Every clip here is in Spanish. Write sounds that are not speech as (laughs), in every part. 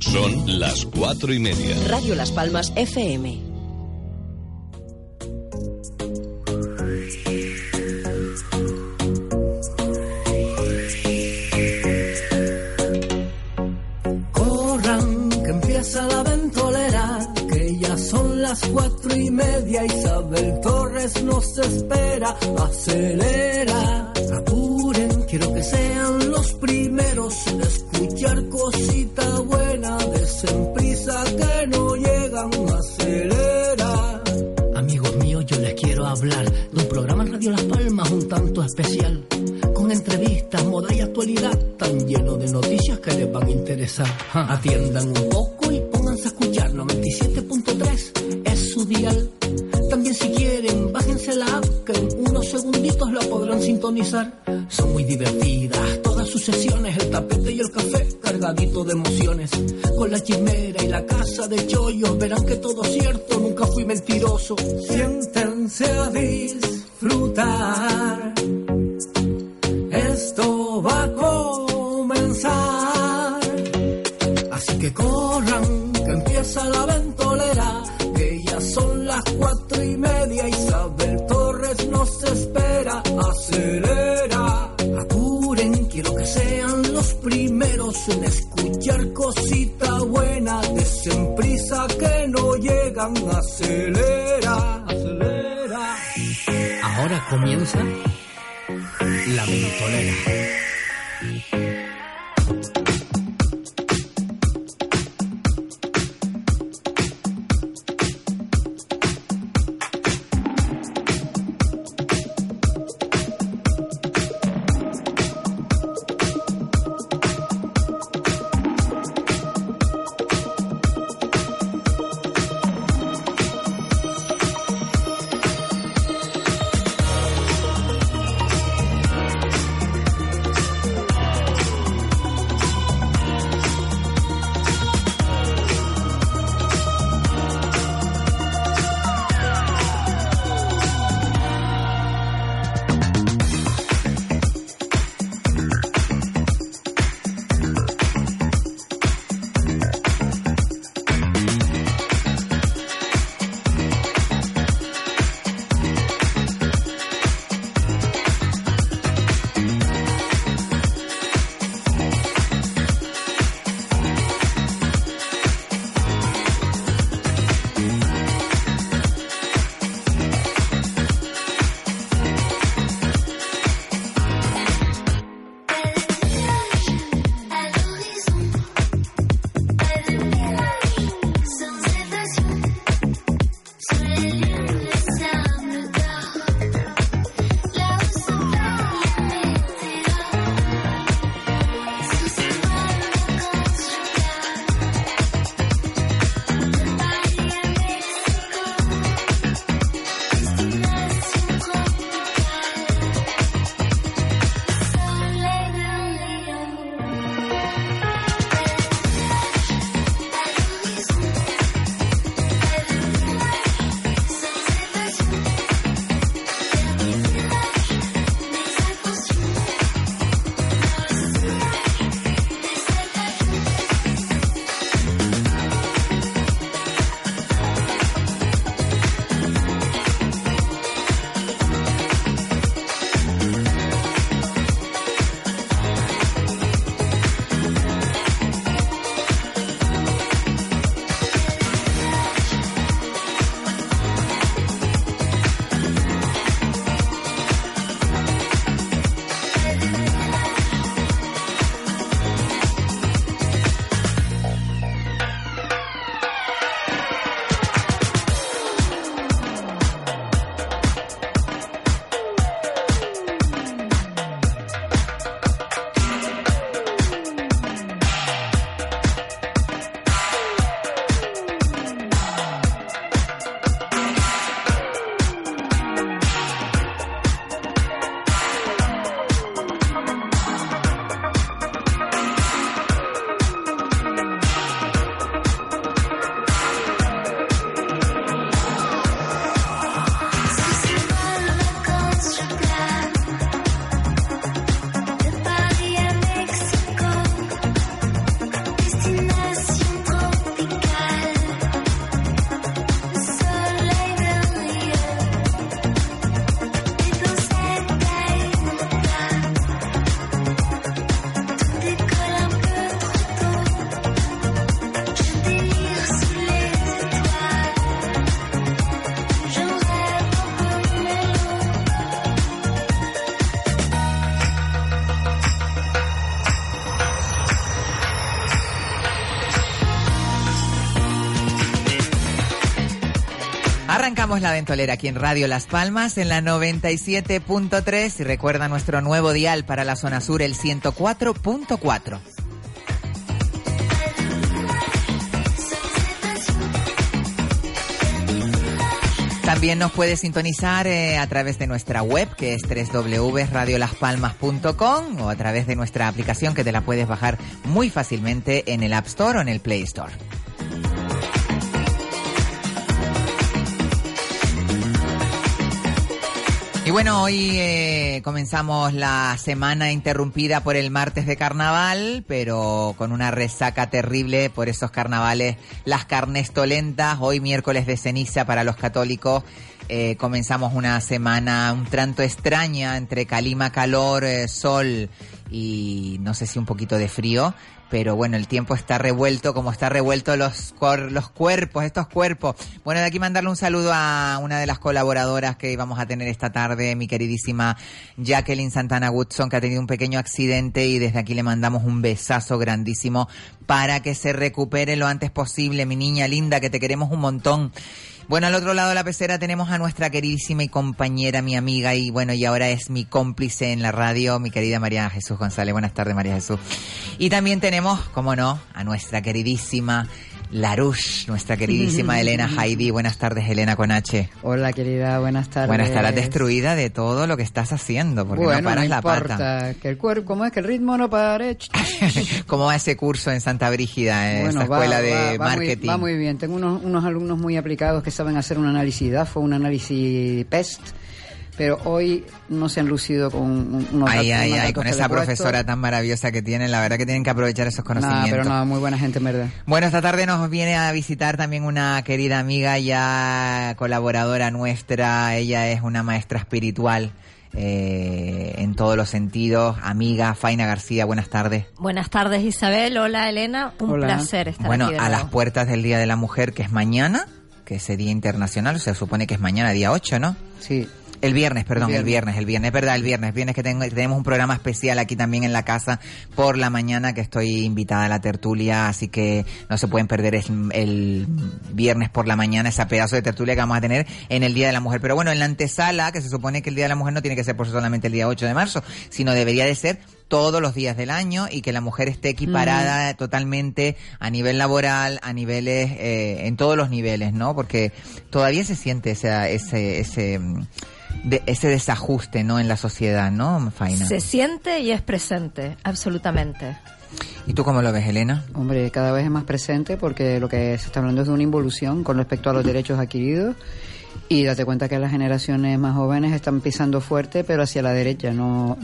Son las cuatro y media. Radio Las Palmas FM. Corran, que empieza la ventolera, que ya son las cuatro y media. Isabel Torres nos espera, acelera, quiero que sean los primeros en escuchar cosita buena, desen prisa que no llegan, acelera. Amigos míos, yo les quiero hablar de un programa en Radio Las Palmas un tanto especial, con entrevistas, moda y actualidad, tan lleno de noticias que les van a interesar. (laughs) Atiendan un poco y pónganse a escuchar 97.3 es su dial. Son muy divertidas todas sus sesiones, el tapete y el café cargadito de emociones. Con la chimera y la casa de chollos verán que todo es cierto, nunca fui mentiroso. Siéntense a disfrutar. Esto va a Acelera, apuren, quiero que sean los primeros en escuchar cosita buena. Desen prisa que no llegan. Acelera, acelera. Ahora comienza la ventolera. La ventolera aquí en Radio Las Palmas en la 97.3 y recuerda nuestro nuevo dial para la zona sur el 104.4. También nos puede sintonizar eh, a través de nuestra web que es www.radiolaspalmas.com o a través de nuestra aplicación que te la puedes bajar muy fácilmente en el App Store o en el Play Store. Bueno, hoy eh, comenzamos la semana interrumpida por el martes de carnaval, pero con una resaca terrible por esos carnavales, las carnes tolentas, hoy miércoles de ceniza para los católicos. Eh, comenzamos una semana un tanto extraña entre calima, calor, eh, sol y no sé si un poquito de frío, pero bueno, el tiempo está revuelto como está revuelto los, los cuerpos, estos cuerpos. Bueno, de aquí mandarle un saludo a una de las colaboradoras que vamos a tener esta tarde, mi queridísima Jacqueline Santana Woodson, que ha tenido un pequeño accidente y desde aquí le mandamos un besazo grandísimo para que se recupere lo antes posible, mi niña linda, que te queremos un montón. Bueno, al otro lado de la pecera tenemos a nuestra queridísima y compañera, mi amiga, y bueno, y ahora es mi cómplice en la radio, mi querida María Jesús González. Buenas tardes, María Jesús. Y también tenemos, como no, a nuestra queridísima Larush, nuestra queridísima (laughs) Elena Heidi. Buenas tardes, Elena con H. Hola, querida, buenas tardes. Bueno, estarás destruida de todo lo que estás haciendo, porque bueno, no paras no la importa, pata. que el cuerpo, ¿cómo es que el ritmo no pare? (laughs) ¿Cómo va ese curso en Santa Brígida, en Bueno, esta va- escuela va- de va muy- marketing? va muy bien. Tengo unos, unos alumnos muy aplicados que saben hacer un análisis DAFO, un análisis PEST, pero hoy no se han lucido con un- unos Ay, datos- ay, unos ay, con esa profesora tan maravillosa que tienen, la verdad que tienen que aprovechar esos Nah, conocimientos. pero no, muy buena gente en verdad. Bueno, esta tarde nos viene a visitar también una querida amiga ya colaboradora nuestra. Ella es una maestra espiritual eh, en todos los sentidos. Amiga, Faina García, buenas tardes. Buenas tardes Isabel, hola Elena, un Hola. placer estar Bueno, aquí de a nuevo. las puertas del Día de la Mujer, que es mañana, que es el Día Internacional, se supone que es mañana, día 8, ¿no? Sí. El viernes, perdón, el viernes, el viernes, es verdad, el viernes, viernes que tengo, tenemos un programa especial aquí también en la casa por la mañana que estoy invitada a la tertulia, así que no se pueden perder el, viernes por la mañana ese pedazo de tertulia que vamos a tener en el Día de la Mujer. Pero bueno, en la antesala, que se supone que el Día de la Mujer no tiene que ser por solamente el día 8 de marzo, sino debería de ser todos los días del año y que la mujer esté equiparada totalmente a nivel laboral, a niveles, eh, en todos los niveles, ¿no? Porque todavía se siente ese, ese, ese, de- ese desajuste, ¿no? En la sociedad, ¿no, Faina? Se siente y es presente, absolutamente. ¿Y tú cómo lo ves, Elena? Hombre, cada vez es más presente porque lo que se está hablando es de una involución con respecto a los derechos adquiridos y date cuenta que las generaciones más jóvenes están pisando fuerte pero hacia la derecha, no,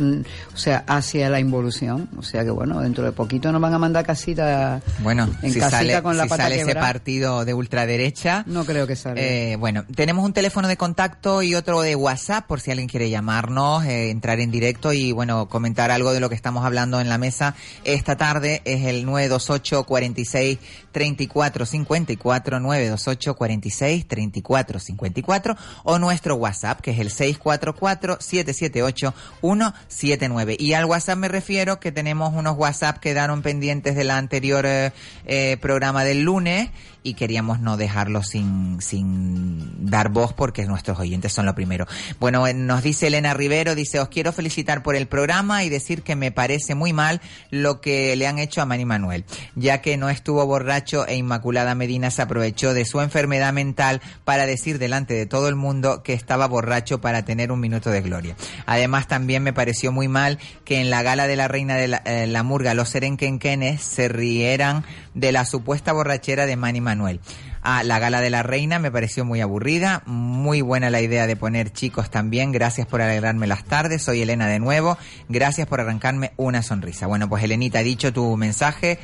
o sea, hacia la involución. O sea que bueno, dentro de poquito nos van a mandar casita Bueno, en si casita sale, con la si pata sale ese partido de ultraderecha, No creo que salga. Eh, bueno, tenemos un teléfono de contacto y otro de WhatsApp por si alguien quiere llamarnos, eh, entrar en directo y bueno, comentar algo de lo que estamos hablando en la mesa esta tarde. Es el 928 46 34 54 928 46 34 54 o nuestro WhatsApp que es el 644 778 179. Y al WhatsApp me refiero que tenemos unos WhatsApp que quedaron pendientes del anterior eh, eh, programa del lunes y queríamos no dejarlo sin, sin dar voz porque nuestros oyentes son lo primero. Bueno, eh, nos dice Elena Rivero, dice, os quiero felicitar por el programa y decir que me parece muy mal lo que le han hecho a Manny Manuel, ya que no estuvo borracho e Inmaculada Medina se aprovechó de su enfermedad mental para decir delante de todo el mundo que estaba borracho para tener un minuto de gloria. Además, también me pareció muy mal que en la gala de la reina de la, eh, la murga, los serenquenquenes, se rieran de la supuesta borrachera de Manny Manuel. Ah, la gala de la reina me pareció muy aburrida, muy buena la idea de poner chicos también, gracias por alegrarme las tardes, soy Elena de nuevo, gracias por arrancarme una sonrisa. Bueno, pues Elenita, dicho tu mensaje,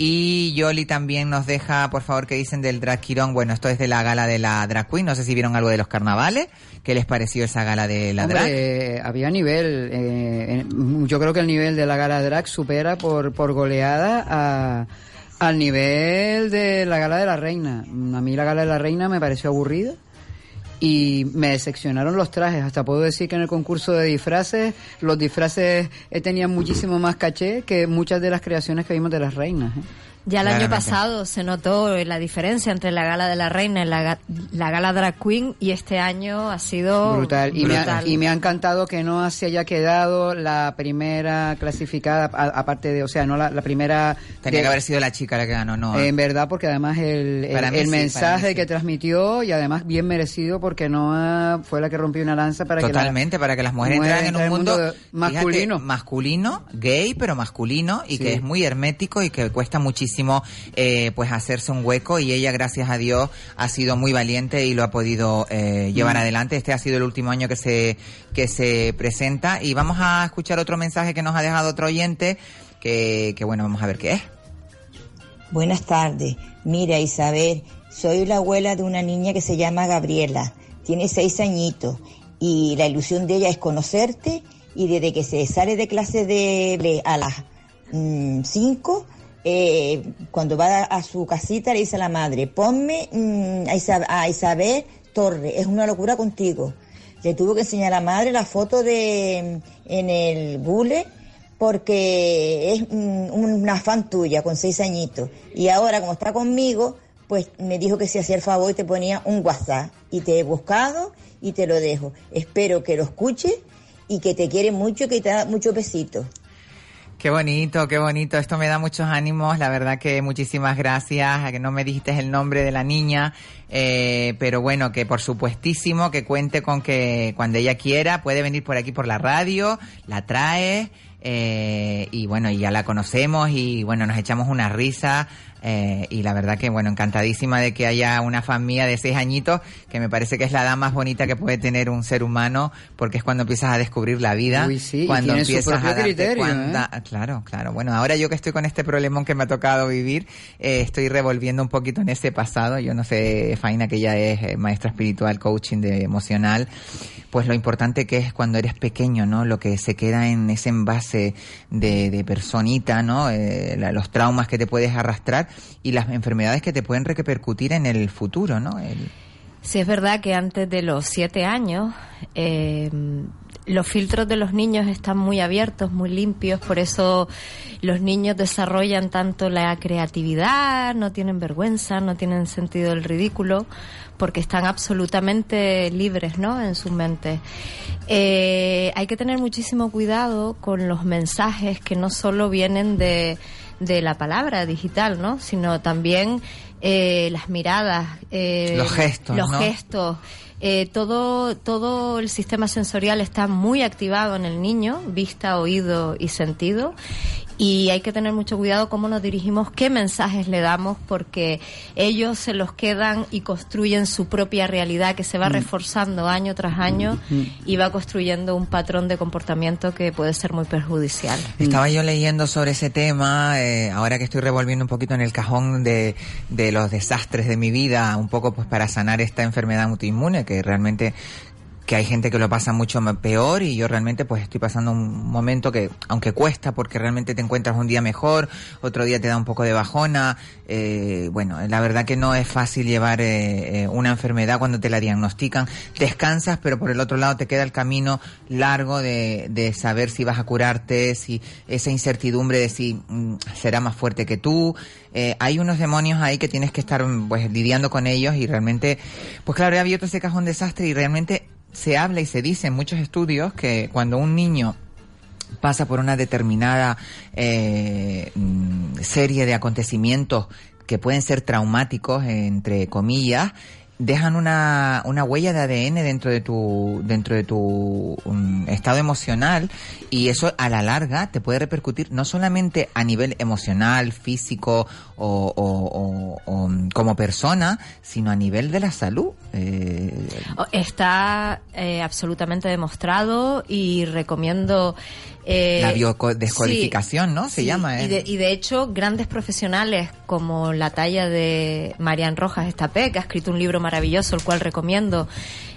y Yoli también nos deja, por favor, que dicen del Drag Quirón. Bueno, esto es de la gala de la Drag Queen. No sé si vieron algo de los carnavales. ¿Qué les pareció esa gala de la Drag? Hombre, eh, había nivel. eh, yo creo que el nivel de la gala drag supera por, por goleada a, al nivel de la gala de la reina. A mí la gala de la reina me pareció aburrida y me decepcionaron los trajes. Hasta puedo decir que en el concurso de disfraces, los disfraces eh, tenían muchísimo más caché que muchas de las creaciones que vimos de las reinas. ¿eh? Ya el año pasado se notó la diferencia entre la gala de la reina y la, ga- la gala drag queen y este año ha sido brutal. Y, me ha, y me ha encantado que no se haya quedado la primera clasificada, a- aparte de, o sea, no la, la primera... Tenía de- que haber sido la chica la que ganó, no. En verdad, porque además el, el, sí, mensaje sí. que transmitió y además bien merecido porque no fue la que rompió una lanza para Totalmente, para que las mujeres entraran en un mundo, masculino. fíjate, masculino, gay, pero masculino, y Sí. que es muy hermético y que cuesta muchísimo eh, pues hacerse un hueco y ella, gracias a Dios, ha sido muy valiente y lo ha podido eh, llevar Mm. adelante. Este ha sido el último año que se, que se presenta y vamos a escuchar otro mensaje que nos ha dejado otro oyente, que, que bueno, vamos a ver qué es. Buenas tardes. Mira, Isabel, soy la abuela de una niña que se llama Gabriela. Tiene seis añitos y la ilusión de ella es conocerte y desde que se sale de clase de a las mm, cinco, eh, cuando va a, su casita le dice a la madre, ponme mm, a, Isa- a Isabel Torre, es una locura contigo. Le tuvo que enseñar a la madre la foto de en el Google porque es mm, una fan tuya con seis añitos. Y ahora, como está conmigo, pues me dijo que si hacía el favor te ponía un WhatsApp. Y te he buscado y te lo dejo. Espero que lo escuches y que te quiere mucho y que te da muchos besitos. Qué bonito, qué bonito. Esto me da muchos ánimos. La verdad que muchísimas gracias. A que no me dijiste el nombre de la niña. Eh, pero bueno, que por supuestísimo que cuente con que cuando ella quiera puede venir por aquí por la radio, la trae. eh, y bueno, y ya la conocemos y bueno, nos echamos una risa. Eh, y la verdad que bueno, encantadísima de que haya una familia de seis añitos, que me parece que es la edad más bonita que puede tener un ser humano, porque es cuando empiezas a descubrir la vida. Uy, sí, cuando empiezas a darte criterio, cuenta- ¿eh? Claro, claro. Bueno, ahora yo que estoy con este problemón que me ha tocado vivir, eh, estoy revolviendo un poquito en ese pasado. Yo no sé, Faina, que ya es eh, maestra espiritual, coaching de emocional, pues lo importante que es cuando eres pequeño, ¿no? Lo que se queda en ese envase de, de personita, ¿no? La- los traumas que te puedes arrastrar y las enfermedades que te pueden repercutir en el futuro, ¿no? El- Sí, es verdad que antes de los siete años eh, los filtros de los niños están muy abiertos, muy limpios, por eso los niños desarrollan tanto la creatividad, no tienen vergüenza, no tienen sentido del ridículo, porque están absolutamente libres, ¿no? En sus mentes. Eh, hay que tener muchísimo cuidado con los mensajes que no solo vienen de, de la palabra digital, ¿no? Sino también eh, las miradas, eh, Los gestos, los ¿no? gestos. Eh, todo, todo el sistema sensorial está muy activado en el niño, vista, oído y sentido. Y hay que tener mucho cuidado cómo nos dirigimos, qué mensajes le damos, porque ellos se los quedan y construyen su propia realidad que se va reforzando año tras año y va construyendo un patrón de comportamiento que puede ser muy perjudicial. Estaba yo leyendo sobre ese tema, eh, ahora que estoy revolviendo un poquito en el cajón de, de los desastres de mi vida, un poco pues para sanar esta enfermedad autoinmune, que realmente que hay gente que lo pasa mucho peor y yo realmente pues estoy pasando un momento que aunque cuesta porque realmente te encuentras un día mejor, otro día te da un poco de bajona, eh, bueno, la verdad que no es fácil llevar eh, eh, una enfermedad cuando te la diagnostican, descansas pero por el otro lado te queda el camino largo de, de saber si vas a curarte, si esa incertidumbre de si mm, será más fuerte que tú, eh, hay unos demonios ahí que tienes que estar pues lidiando con ellos y realmente, pues claro, he abierto ese cajón desastre y realmente se habla y se dice en muchos estudios que cuando un niño pasa por una determinada eh, mm, serie de acontecimientos que pueden ser traumáticos, entre comillas, dejan una, una huella de ADN dentro de tu dentro de tu um, estado emocional y eso a la larga te puede repercutir no solamente a nivel emocional, físico o, o- o- o, como persona, sino a nivel de la salud. Eh, O- Está eh, absolutamente demostrado y recomiendo... eh, La biodescodificación, ¿no? Se llama, Y ¿eh? de, y de hecho, grandes profesionales como la talla de Marian Rojas Estapé, que ha escrito un libro maravilloso, el cual recomiendo,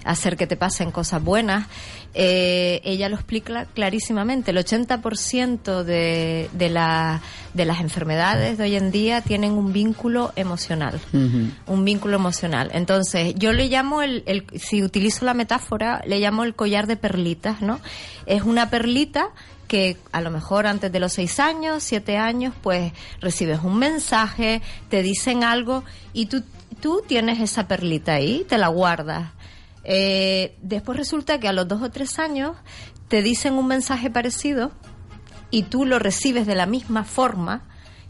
hacer que te pasen cosas buenas, eh, ella lo explica clarísimamente. El 80% de, de, la, de las enfermedades de hoy en día tienen un vínculo emocional. Un vínculo emocional. Entonces, yo le llamo, el, el, si utilizo la metáfora, le llamo el collar de perlitas, ¿no? Es una perlita que a lo mejor antes de los seis años, siete años, pues recibes un mensaje, te dicen algo y tú, tú tienes esa perlita ahí, te la guardas. Eh, después resulta que a los dos o tres años te dicen un mensaje parecido y tú lo recibes de la misma forma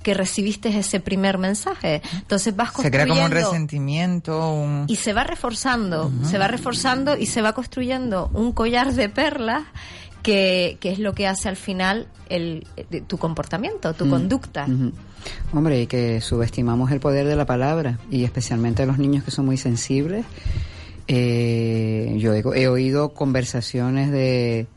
que recibiste ese primer mensaje. Entonces vas construyendo... Se crea como un resentimiento, un... Y se va reforzando, se va reforzando y se va construyendo un collar de perlas que, que, es lo que hace al final el, tu comportamiento, tu Mm. conducta. Hombre, y que subestimamos el poder de la palabra, y especialmente a los niños que son muy sensibles. Eh, yo he, he oído conversaciones de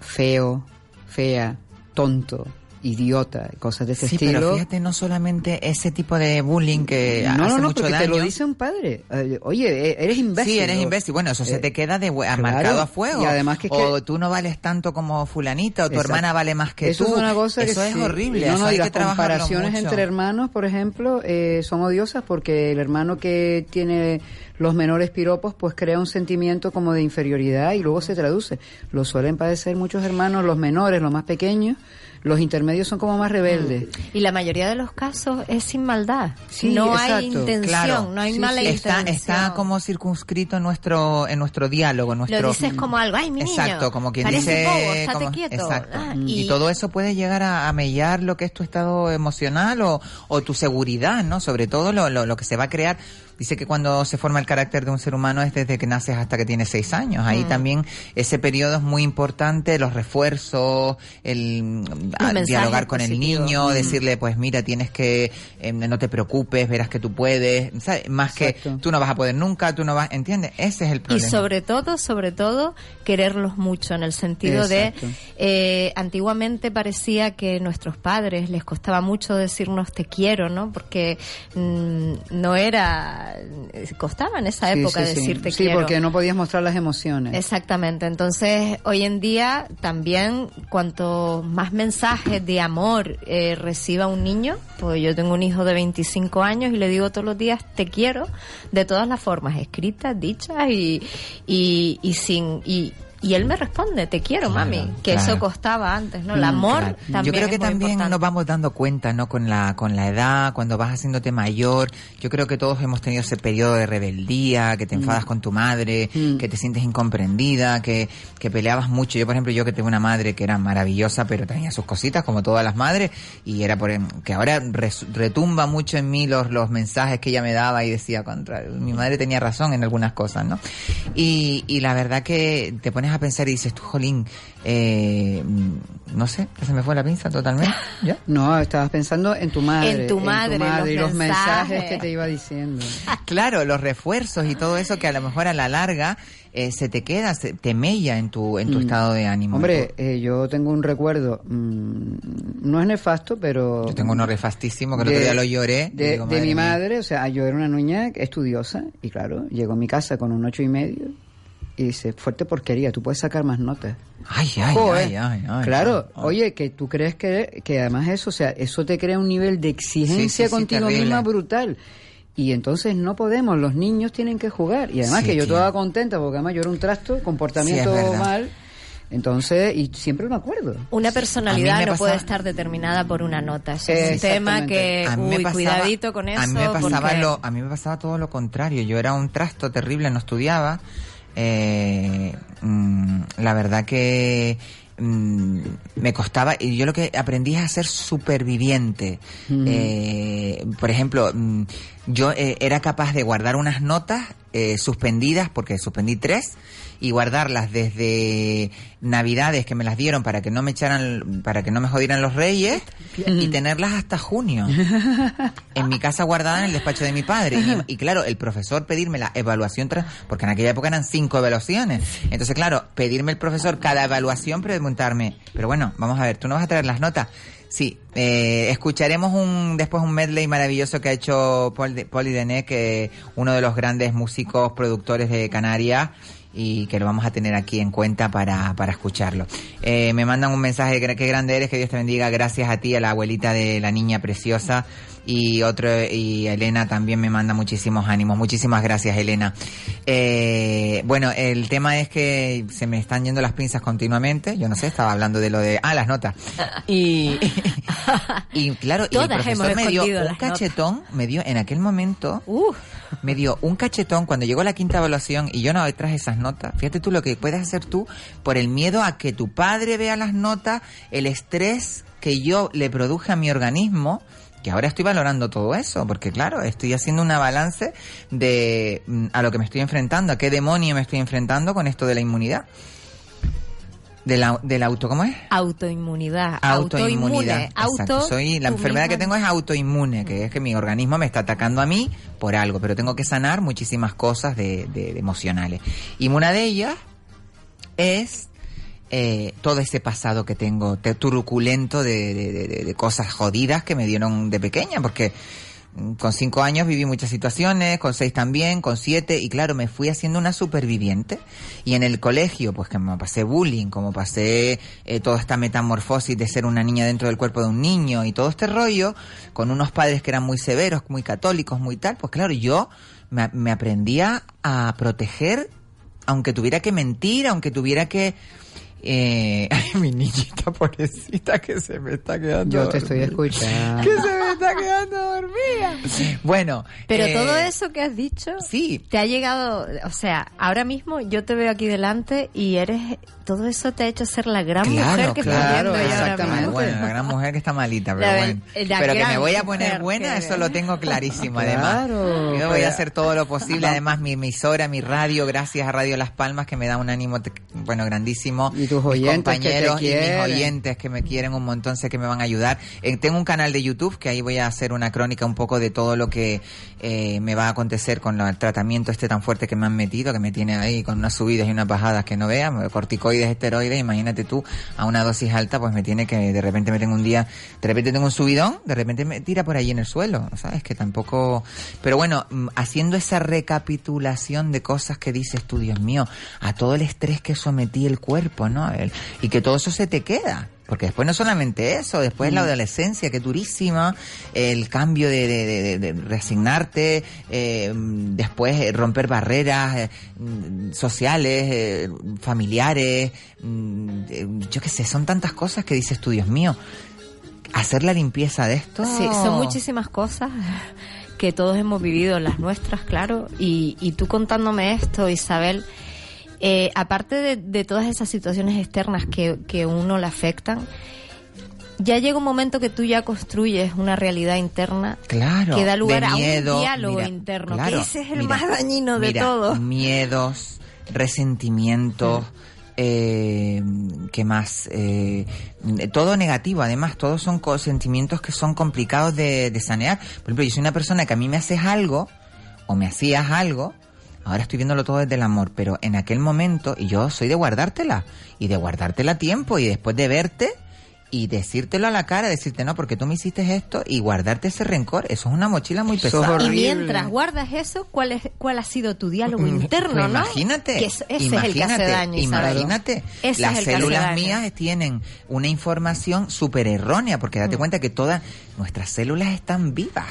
feo, fea, tonto, idiota, cosas de ese Sí, estilo. pero fíjate, no solamente ese tipo de bullying que no, hace no, no, mucho porque daño. te lo dice un padre. Eh, Oye, eh, eres imbécil. Sí, eres imbécil. Bueno, eso se eh, te queda de claro, marcado a fuego. y además que es o tú no vales tanto como fulanita, o tu Exacto. hermana vale más que eso tú. es una cosa que eso es sí. horrible. No, eso hay y las que comparaciones mucho. entre hermanos, por ejemplo, eh, son odiosas porque el hermano que tiene los menores piropos, pues crea un sentimiento como de inferioridad y luego se traduce. Lo suelen padecer muchos hermanos, los menores, los más pequeños. Los intermedios son como más rebeldes. Y la mayoría de los casos es sin maldad. Sí, no hay intención, Claro. no hay Sí, mala sí. Intención. está como circunscrito en nuestro, en nuestro diálogo, en nuestro... Lo dices como algo, ay, mi niño. Exacto, como quien dice... bobo, estate como- quieto. Exacto. Ah, y, y, todo eso puede llegar a, a mellar lo que es tu estado emocional o, o tu seguridad, ¿no? Sobre todo lo, lo, lo que se va a crear. Dice que cuando se forma el carácter de un ser humano es desde que naces hasta que tienes seis años. Mm. Ahí también ese periodo es muy importante, los refuerzos, el a- mensajes dialogar con el niño, Mm. decirle, pues mira, tienes que, eh, no te preocupes, verás que tú puedes, ¿sabes? Más Exacto. que tú no vas a poder nunca, tú no vas, ¿entiendes? Ese es el y problema. sobre todo, sobre todo, quererlos mucho, en el sentido Exacto. de, eh, antiguamente parecía que nuestros padres les costaba mucho decirnos te quiero, ¿no? Porque mm, no era, costaba en esa época sí, sí. te Sí, quiero. porque no podías mostrar las emociones. Exactamente. Entonces, hoy en día también cuanto más mensajes de amor eh, reciba un niño, pues yo tengo un hijo de 25 años y le digo todos los días te quiero de todas las formas, escritas, dichas y, y, y sin... Y, y él me responde, te quiero, Claro, mami, que claro. eso costaba antes, ¿no? El Mm, amor Claro. también yo creo que es muy también importante. nos vamos dando cuenta, ¿no? Con la, con la edad, cuando vas haciéndote mayor. Yo creo que todos hemos tenido ese periodo de rebeldía, que te enfadas con tu madre, Mm. que te sientes incomprendida, que, que peleabas mucho. Yo, por ejemplo, yo que tengo una madre que era maravillosa, pero tenía sus cositas, como todas las madres, y era por, que ahora res- retumba mucho en mí los, los mensajes que ella me daba y decía, contra, mi madre tenía razón en algunas cosas, ¿no? Y, y la verdad que te pones a pensar y dices, tú, jolín, eh, no sé, que se me fue la pinza totalmente. (laughs) ¿Ya? No, estabas pensando en tu madre. En tu madre, los y los mensajes. mensajes que te iba diciendo. (laughs) Claro, los refuerzos y todo eso que a lo mejor a la larga eh, se te queda, se, te mella en tu, en tu Mm. estado de ánimo. Hombre, eh, yo tengo un recuerdo, mm, no es nefasto, pero... Yo tengo uno refastísimo que el otro día lo lloré. De, digo, de mi mía. madre, o sea, yo era una niña estudiosa y claro, llegó a mi casa con un ocho y medio y dice, fuerte porquería, tú puedes sacar más notas. Ay, ay, Joder. ay, ay, ay. claro, ay. oye, que tú crees que, que además eso, o sea, eso te crea un nivel de exigencia Sí, sí, sí, contigo terrible. misma brutal. Y entonces no podemos, los niños tienen que jugar. Y además Sí, que yo tío. toda contenta, porque además yo era un trasto, comportamiento Sí, mal. Entonces, y siempre me acuerdo. Una personalidad no pasa- puede estar determinada por una nota. Es un tema que, uy, pasaba- cuidadito con eso. A mí me pasaba porque- lo, a mí me pasaba todo lo contrario. Yo era un trasto terrible, no estudiaba. Eh, mm, la verdad que mm, me costaba y yo lo que aprendí es a ser superviviente. Eh, por ejemplo, mm, yo eh, era capaz de guardar unas notas eh, suspendidas porque suspendí tres y guardarlas desde navidades que me las dieron para que no me echaran para que no me jodieran los reyes y tenerlas hasta junio. (laughs) En mi casa guardada en el despacho de mi padre. Y, y claro el profesor pedirme la evaluación porque en aquella época eran cinco evaluaciones. Entonces claro pedirme el profesor cada evaluación preguntarme pero bueno vamos a ver tú no vas a traer las notas Sí, eh, escucharemos un después un medley maravilloso que ha hecho Paul, Paul Idené, que uno de los grandes músicos productores de Canarias y que lo vamos a tener aquí en cuenta para, para escucharlo. Eh, me mandan un mensaje, que qué grande eres, que Dios te bendiga, gracias a ti, a la abuelita de la niña preciosa y otro y Elena también me manda muchísimos ánimos. Muchísimas gracias, Elena. Eh, bueno, el tema es que se me están yendo las pinzas continuamente. Yo no sé, estaba hablando de lo de ah las notas. (laughs) Y (laughs) y claro, y el profesor me dio un cachetón, me dio en aquel momento me dio un cachetón cuando llegó la quinta evaluación y yo no traje esas notas. Fíjate tú lo que puedes hacer tú por el miedo a que tu padre vea las notas, el estrés que yo le produje a mi organismo, que ahora estoy valorando todo eso, porque claro, estoy haciendo una balance de mm, a lo que me estoy enfrentando, a qué demonio me estoy enfrentando con esto de la inmunidad. De la, del auto, ¿cómo es? autoinmunidad. Autoinmunidad. Auto, Soy, la enfermedad que tengo es autoinmune, que es que mi organismo me está atacando a mí por algo, pero tengo que sanar muchísimas cosas de, de- de emocionales. Y una de ellas es eh, todo ese pasado que tengo, te- turuculento de, de- de- de- cosas jodidas que me dieron de pequeña, porque mm, con cinco años viví muchas situaciones, con seis también, con siete, y claro, me fui haciendo una superviviente. Y en el colegio, pues que me pasé bullying, como pasé eh, toda esta metamorfosis de ser una niña dentro del cuerpo de un niño y todo este rollo, con unos padres que eran muy severos, muy católicos, muy tal, pues claro, yo me aprendía a proteger, aunque tuviera que mentir, aunque tuviera que... Eh, (laughs) ay, mi niñita pobrecita que se me está quedando Yo te estoy dormida. escuchando. que se me está quedando dormida. Bueno, Pero eh, todo eso que has dicho, sí, te ha llegado, o sea, ahora mismo yo te veo aquí delante y eres, todo eso te ha hecho ser la gran Claro, mujer que claro, ahora exactamente. mismo. Bueno, la gran mujer que está malita, pero La- bueno. la Pero que me voy a poner buena, que- eso lo tengo clarísimo, además. Claro, Yo voy a hacer todo lo posible, además mi emisora, mi radio, gracias a Radio Las Palmas, que me da un ánimo, te- bueno, grandísimo. Y tus Mis oyentes que te compañeros y mis oyentes que me quieren un montón, sé que me van a ayudar. Eh, tengo un canal de YouTube que ahí voy a hacer una crónica un poco de todo lo que eh, me va a acontecer con el tratamiento este tan fuerte que me han metido, que me tiene ahí con unas subidas y unas bajadas que no veas, corticoides, esteroides, imagínate tú, a una dosis alta, pues me tiene que de repente me tengo un día, de repente tengo un subidón, de repente me tira por ahí en el suelo, ¿sabes? Que tampoco... Pero bueno, mm, haciendo esa recapitulación de cosas que dices tú, Dios mío, a todo el estrés que sometí el cuerpo, ¿no? Y que todo eso se te queda. Porque después no solamente eso, después la adolescencia, que es durísima, el cambio de, de, de- resignarte, eh, mm, después eh, romper barreras eh, mm, sociales, eh, familiares, mm, yo qué sé, son tantas cosas que dices tú, Dios mío, hacer la limpieza de esto. Sí, son muchísimas cosas que todos hemos vivido, las nuestras, claro. Y, y tú contándome esto, Isabel, eh, aparte de, de todas esas situaciones externas que, que uno le afectan, ya llega un momento que tú ya construyes una realidad interna Claro, que da lugar a miedo, un diálogo mira, interno, claro, que ese es el mira, más dañino de mira, todo. Miedos, resentimientos, eh, ¿qué más? Eh, todo negativo, además, todos son sentimientos que son complicados de, de sanear. Por ejemplo, yo soy una persona que a mí me haces algo, o me hacías algo, ahora estoy viéndolo todo desde el amor, pero en aquel momento, y yo soy de guardártela, y de guardártela a tiempo, y después de verte, y decírtelo a la cara, decirte no, porque tú me hiciste esto y guardarte ese rencor, eso es una mochila muy es pesada. Y mientras guardas eso, ¿cuál es cuál ha sido tu diálogo interno, Pues no? Imagínate, Que es- ese imagínate, es el que hace daño, imagínate. Ese Las células daño. mías tienen una información súper errónea, porque Mm. date cuenta que todas nuestras células están vivas.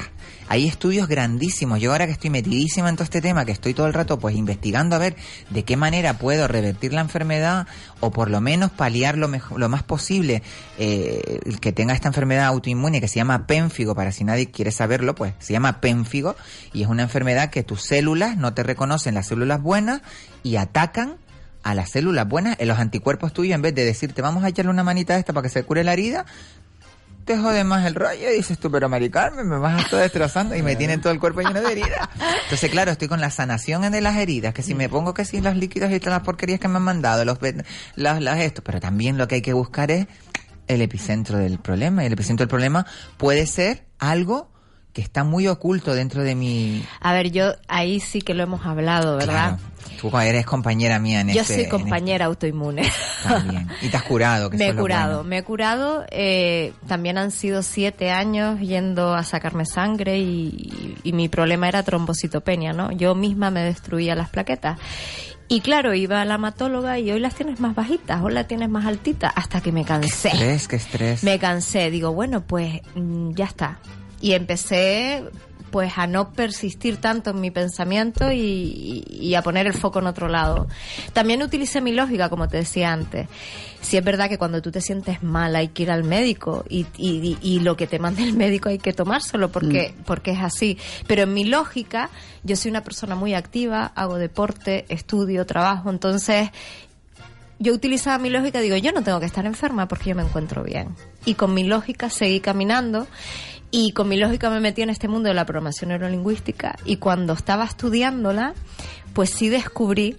Hay estudios grandísimos. Yo ahora que estoy metidísima en todo este tema, que estoy todo el rato pues investigando a ver de qué manera puedo revertir la enfermedad o por lo menos paliar lo, mejor, lo más posible eh, que tenga esta enfermedad autoinmune que se llama pénfigo, para si nadie quiere saberlo, pues se llama pénfigo y es una enfermedad que tus células no te reconocen las células buenas y atacan a las células buenas, en los anticuerpos tuyos, en vez de decirte vamos a echarle una manita a esta para que se cure la herida, te jode más el rollo y dices tú, pero Mari Carmen, me vas a estar destrozando y me tienen todo el cuerpo lleno de heridas. Entonces, claro, estoy con la sanación de las heridas, que si me pongo que si los líquidos y todas las porquerías que me han mandado, los, las, las esto, pero también lo que hay que buscar es el epicentro del problema. Y el epicentro del problema puede ser algo que está muy oculto dentro de mi... A ver, yo ahí sí que lo hemos hablado, ¿verdad? Claro. Tú eres compañera mía en Yo este... soy en compañera autoinmune. este- También. Y te has curado. Que (laughs) Me he curado, bueno. me he curado. eh, también han sido siete años yendo a sacarme sangre y, y mi problema era trombocitopenia, ¿no? Yo misma me destruía las plaquetas. Y claro, iba a la hematóloga y hoy las tienes más bajitas, hoy las tienes más altitas, hasta que me cansé. Estrés, qué estrés. Me cansé, digo, bueno, pues mm, ya está. Y empecé pues a no persistir tanto en mi pensamiento y, y a poner el foco en otro lado. También utilicé mi lógica, como te decía antes. Si es verdad que cuando tú te sientes mal hay que ir al médico y, y- y lo que te mande el médico hay que tomárselo porque, porque es así. Pero en mi lógica, yo soy una persona muy activa, hago deporte, estudio, trabajo, entonces yo utilizaba mi lógica, digo, yo no tengo que estar enferma porque yo me encuentro bien. Y con mi lógica seguí caminando y con mi lógica me metí en este mundo de la programación neurolingüística y cuando estaba estudiándola, pues sí descubrí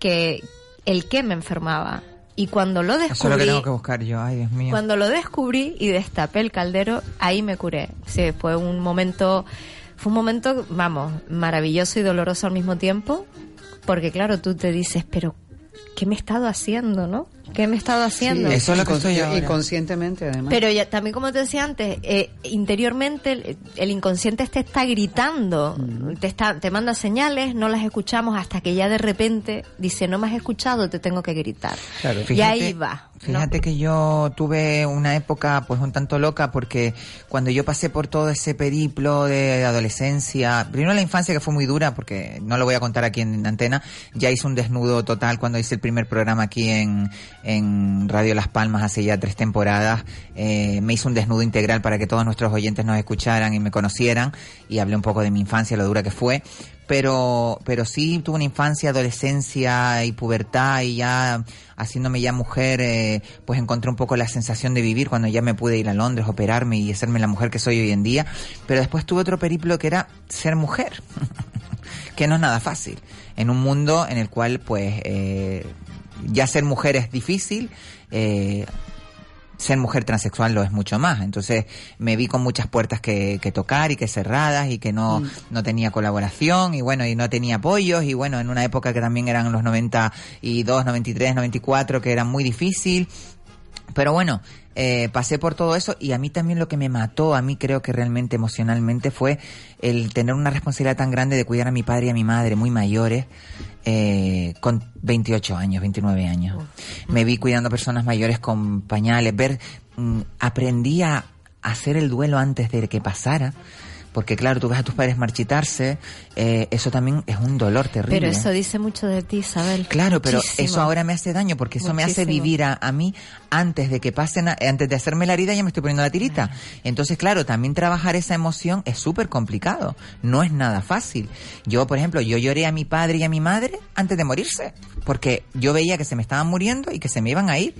que el qué me enfermaba. Y cuando lo Eso es lo que descubrí, tengo que buscar yo. Ay, Dios mío. cuando lo descubrí y destapé el caldero, ahí me curé. Sí, fue un momento, fue un momento, vamos, maravilloso y doloroso al mismo tiempo, porque claro, tú te dices, pero ¿qué me he estado haciendo, no? ¿Qué me he estado haciendo? Sí, eso es lo que estoy ahora. Inconscientemente, además. Pero ya, también como te decía antes, eh, interiormente el, el inconsciente te está gritando, te está, te manda señales, no las escuchamos hasta que ya de repente dice no me has escuchado, te tengo que gritar. Claro, y ahí va. ¿No? Fíjate que yo tuve una época pues un tanto loca porque cuando yo pasé por todo ese periplo de adolescencia, primero la infancia que fue muy dura porque no lo voy a contar aquí en antena, ya hice un desnudo total cuando hice el primer programa aquí en, en Radio Las Palmas hace ya tres temporadas, eh, me hice un desnudo integral para que todos nuestros oyentes nos escucharan y me conocieran y hablé un poco de mi infancia, lo dura que fue pero pero sí tuve una infancia, adolescencia y pubertad y ya haciéndome ya mujer, eh, pues encontré un poco la sensación de vivir cuando ya me pude ir a Londres, operarme y hacerme la mujer que soy hoy en día. Pero después tuve otro periplo que era ser mujer, (laughs) que no es nada fácil en un mundo en el cual pues eh, ya ser mujer es difícil. Eh, ser mujer transexual lo es mucho más. Entonces me vi con muchas puertas que, que tocar y que cerradas y que no, no tenía colaboración y bueno, y no tenía apoyos y bueno, en una época que también eran los 92, 93, 94, que era muy difícil. Pero bueno, eh, pasé por todo eso y a mí también lo que me mató, a mí creo que realmente emocionalmente fue el tener una responsabilidad tan grande de cuidar a mi padre y a mi madre, muy mayores, eh, con 28 años, 29 años. Me vi cuidando a personas mayores con pañales, ver, mm, aprendí a hacer el duelo antes de que pasara. Porque claro, tú ves a tus padres marchitarse, eh, eso también es un dolor terrible. Pero eso dice mucho de ti, Isabel. Claro, pero Muchísimo. eso ahora me hace daño porque eso me hace vivir a, a mí antes de que pasen, a- antes de hacerme la herida ya me estoy poniendo la tirita. Entonces, claro, también trabajar esa emoción es súper complicado. No es nada fácil. Yo, por ejemplo, yo lloré a mi padre y a mi madre antes de morirse porque yo veía que se me estaban muriendo y que se me iban a ir.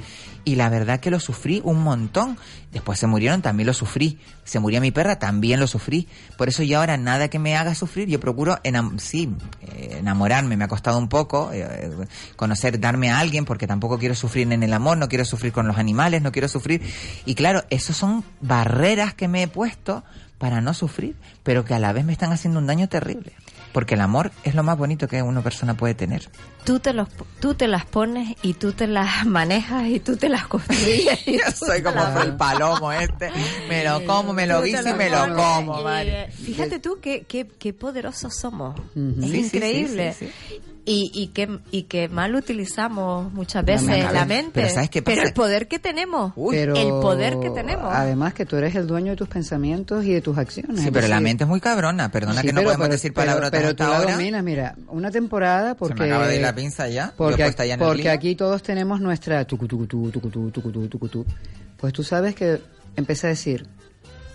Y la verdad que lo sufrí un montón. Después se murieron, también lo sufrí. Se murió mi perra, también lo sufrí. Por eso yo ahora nada que me haga sufrir, yo procuro enam- sí, eh, enamorarme. Me ha costado un poco eh, eh, conocer, darme a alguien, porque tampoco quiero sufrir en el amor, no quiero sufrir con los animales, no quiero sufrir. Y claro, esos son barreras que me he puesto para no sufrir, pero que a la vez me están haciendo un daño terrible. Porque el amor es lo más bonito que una persona puede tener. Tú te, los, tú te las pones y tú te las (laughs) manejas y tú te las construyes. (laughs) Yo soy como el palomo este. Me lo como, me lo guiso y me lo como, Y, Mari. eh, Fíjate tú qué, qué, qué poderosos somos. Es Sí, sí, sí, increíble. sí, Y, y, que, y que mal utilizamos muchas La veces la mente. Pero ¿sabes qué pasa? Pero el poder que tenemos. Uy. Pero el poder que tenemos. Además que tú eres el dueño de tus pensamientos y de tus acciones. Sí, pero la mente es muy cabrona. Perdona sí, que no pero- podemos pero- decir palabras Pero, tú la ahora. dominas, mira, una temporada porque... Pinza ya. Porque, puesta ya porque aquí todos tenemos nuestra tucutú, tucutú, tucutú, tucutú. Pues tú sabes que empecé a decir,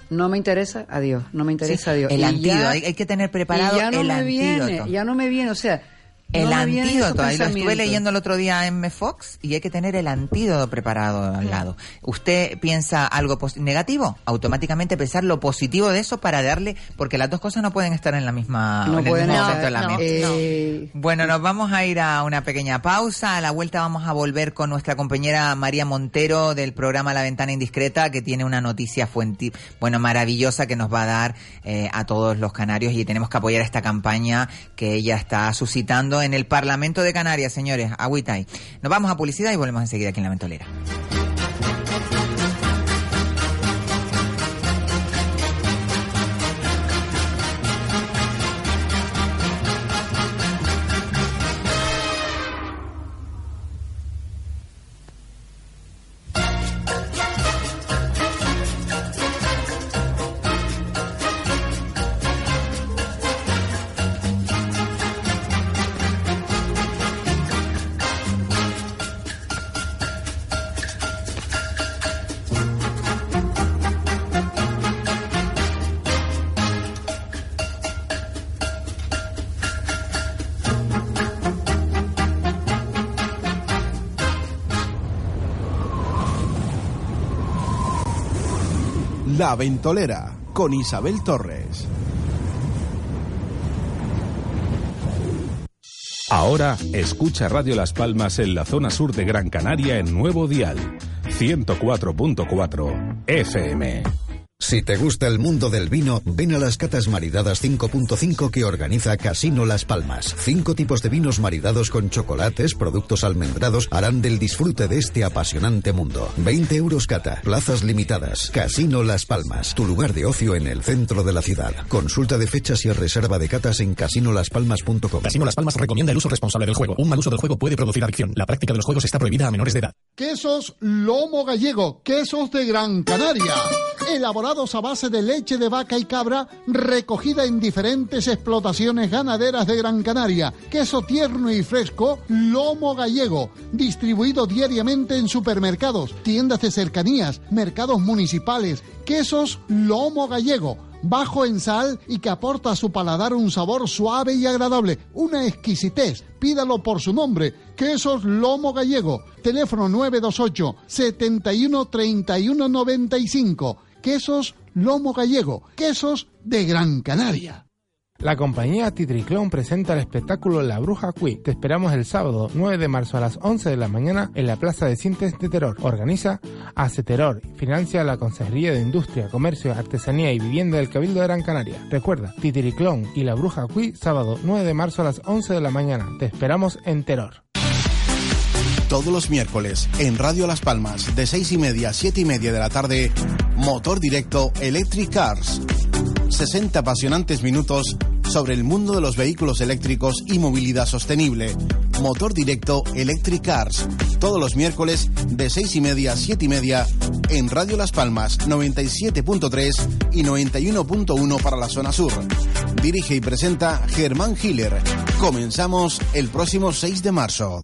no me interesa, adiós, no me interesa, Sí, adiós. el Y antídoto, ya- hay, hay que tener preparado y ya no el me antídoto. viene, ya no me viene, o sea, El no antídoto, ahí lo estuve leyendo el otro día en M Fox y hay que tener el antídoto preparado al lado. Usted piensa algo negativo, automáticamente pensar lo positivo de eso para darle, porque las dos cosas no pueden estar en la misma, No en el pueden mismo de la no, mesa. Eh, Bueno, nos vamos a ir a una pequeña pausa. A la vuelta vamos a volver con nuestra compañera María Montero del programa La Ventana Indiscreta, que tiene una noticia fuente, bueno, maravillosa que nos va a dar eh, a todos los canarios y tenemos que apoyar esta campaña que ella está suscitando en el Parlamento de Canarias, señores. Agüita ahí. Nos vamos a publicidad y volvemos enseguida aquí en La Ventolera. La Ventolera con Isabel Torres. Ahora escucha Radio Las Palmas en la zona sur de Gran Canaria en nuevo dial 104.4 FM. Si te gusta el mundo del vino, ven a las catas maridadas 5.5 que organiza Casino Las Palmas. Cinco tipos de vinos maridados con chocolates, productos almendrados harán del disfrute de este apasionante mundo. 20 euros cata, plazas limitadas. Casino Las Palmas, tu lugar de ocio en el centro de la ciudad. Consulta de fechas y reserva de catas en casinolaspalmas.com. Casino Las Palmas recomienda el uso responsable del juego. Un mal uso del juego puede producir adicción. La práctica de los juegos está prohibida a menores de edad. Quesos Lomo Gallego, quesos de Gran Canaria. A base de leche de vaca y cabra, recogida en diferentes explotaciones ganaderas de Gran Canaria. Queso tierno y fresco, Lomo Gallego. Distribuido diariamente en supermercados, tiendas de cercanías, mercados municipales. Quesos Lomo Gallego bajo en sal y que aporta a su paladar un sabor suave y agradable, una exquisitez. Pídalo por su nombre, Quesos Lomo Gallego, teléfono 928 71 31 95. Quesos Lomo Gallego, quesos de Gran Canaria. La compañía Titriclón presenta el espectáculo La Bruja Cui. Te esperamos el sábado 9 de marzo a las 11 de la mañana en la Plaza de Cintes de Terror. Organiza Aceteror. Financia la Consejería de Industria, Comercio, Artesanía y Vivienda del Cabildo de Gran Canaria. Recuerda, Titriclón y La Bruja Cui, sábado 9 de marzo a las 11 de la mañana. Te esperamos en Terror. Todos los miércoles en Radio Las Palmas, de 6 y media a 7 y media de la tarde, Motor Directo Electric Cars. 60 apasionantes minutos sobre el mundo de los vehículos eléctricos y movilidad sostenible. Motor Directo Electric Cars. Todos los miércoles de 6 y media a 7 y media en Radio Las Palmas 97.3 y 91.1 para la zona sur. Dirige y presenta Germán Hiller. Comenzamos el próximo 6 de marzo.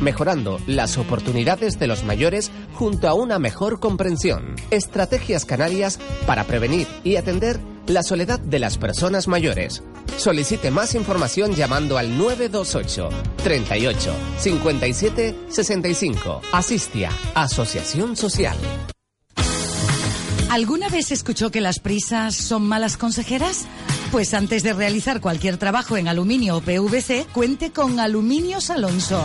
mejorando las oportunidades de los mayores junto a una mejor comprensión. Estrategias canarias para prevenir y atender la soledad de las personas mayores. Solicite más información llamando al 928 38 57 65. Asistia, Asociación Social. ¿Alguna vez escuchó que las prisas son malas consejeras? Pues antes de realizar cualquier trabajo en aluminio o PVC, cuente con Aluminios Alonso.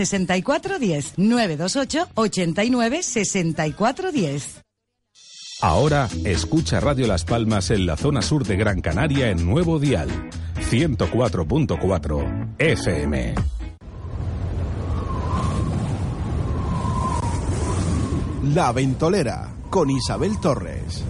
6410 928 89 6410. Ahora escucha Radio Las Palmas en la zona sur de Gran Canaria en nuevo dial 104.4 FM. La Ventolera con Isabel Torres.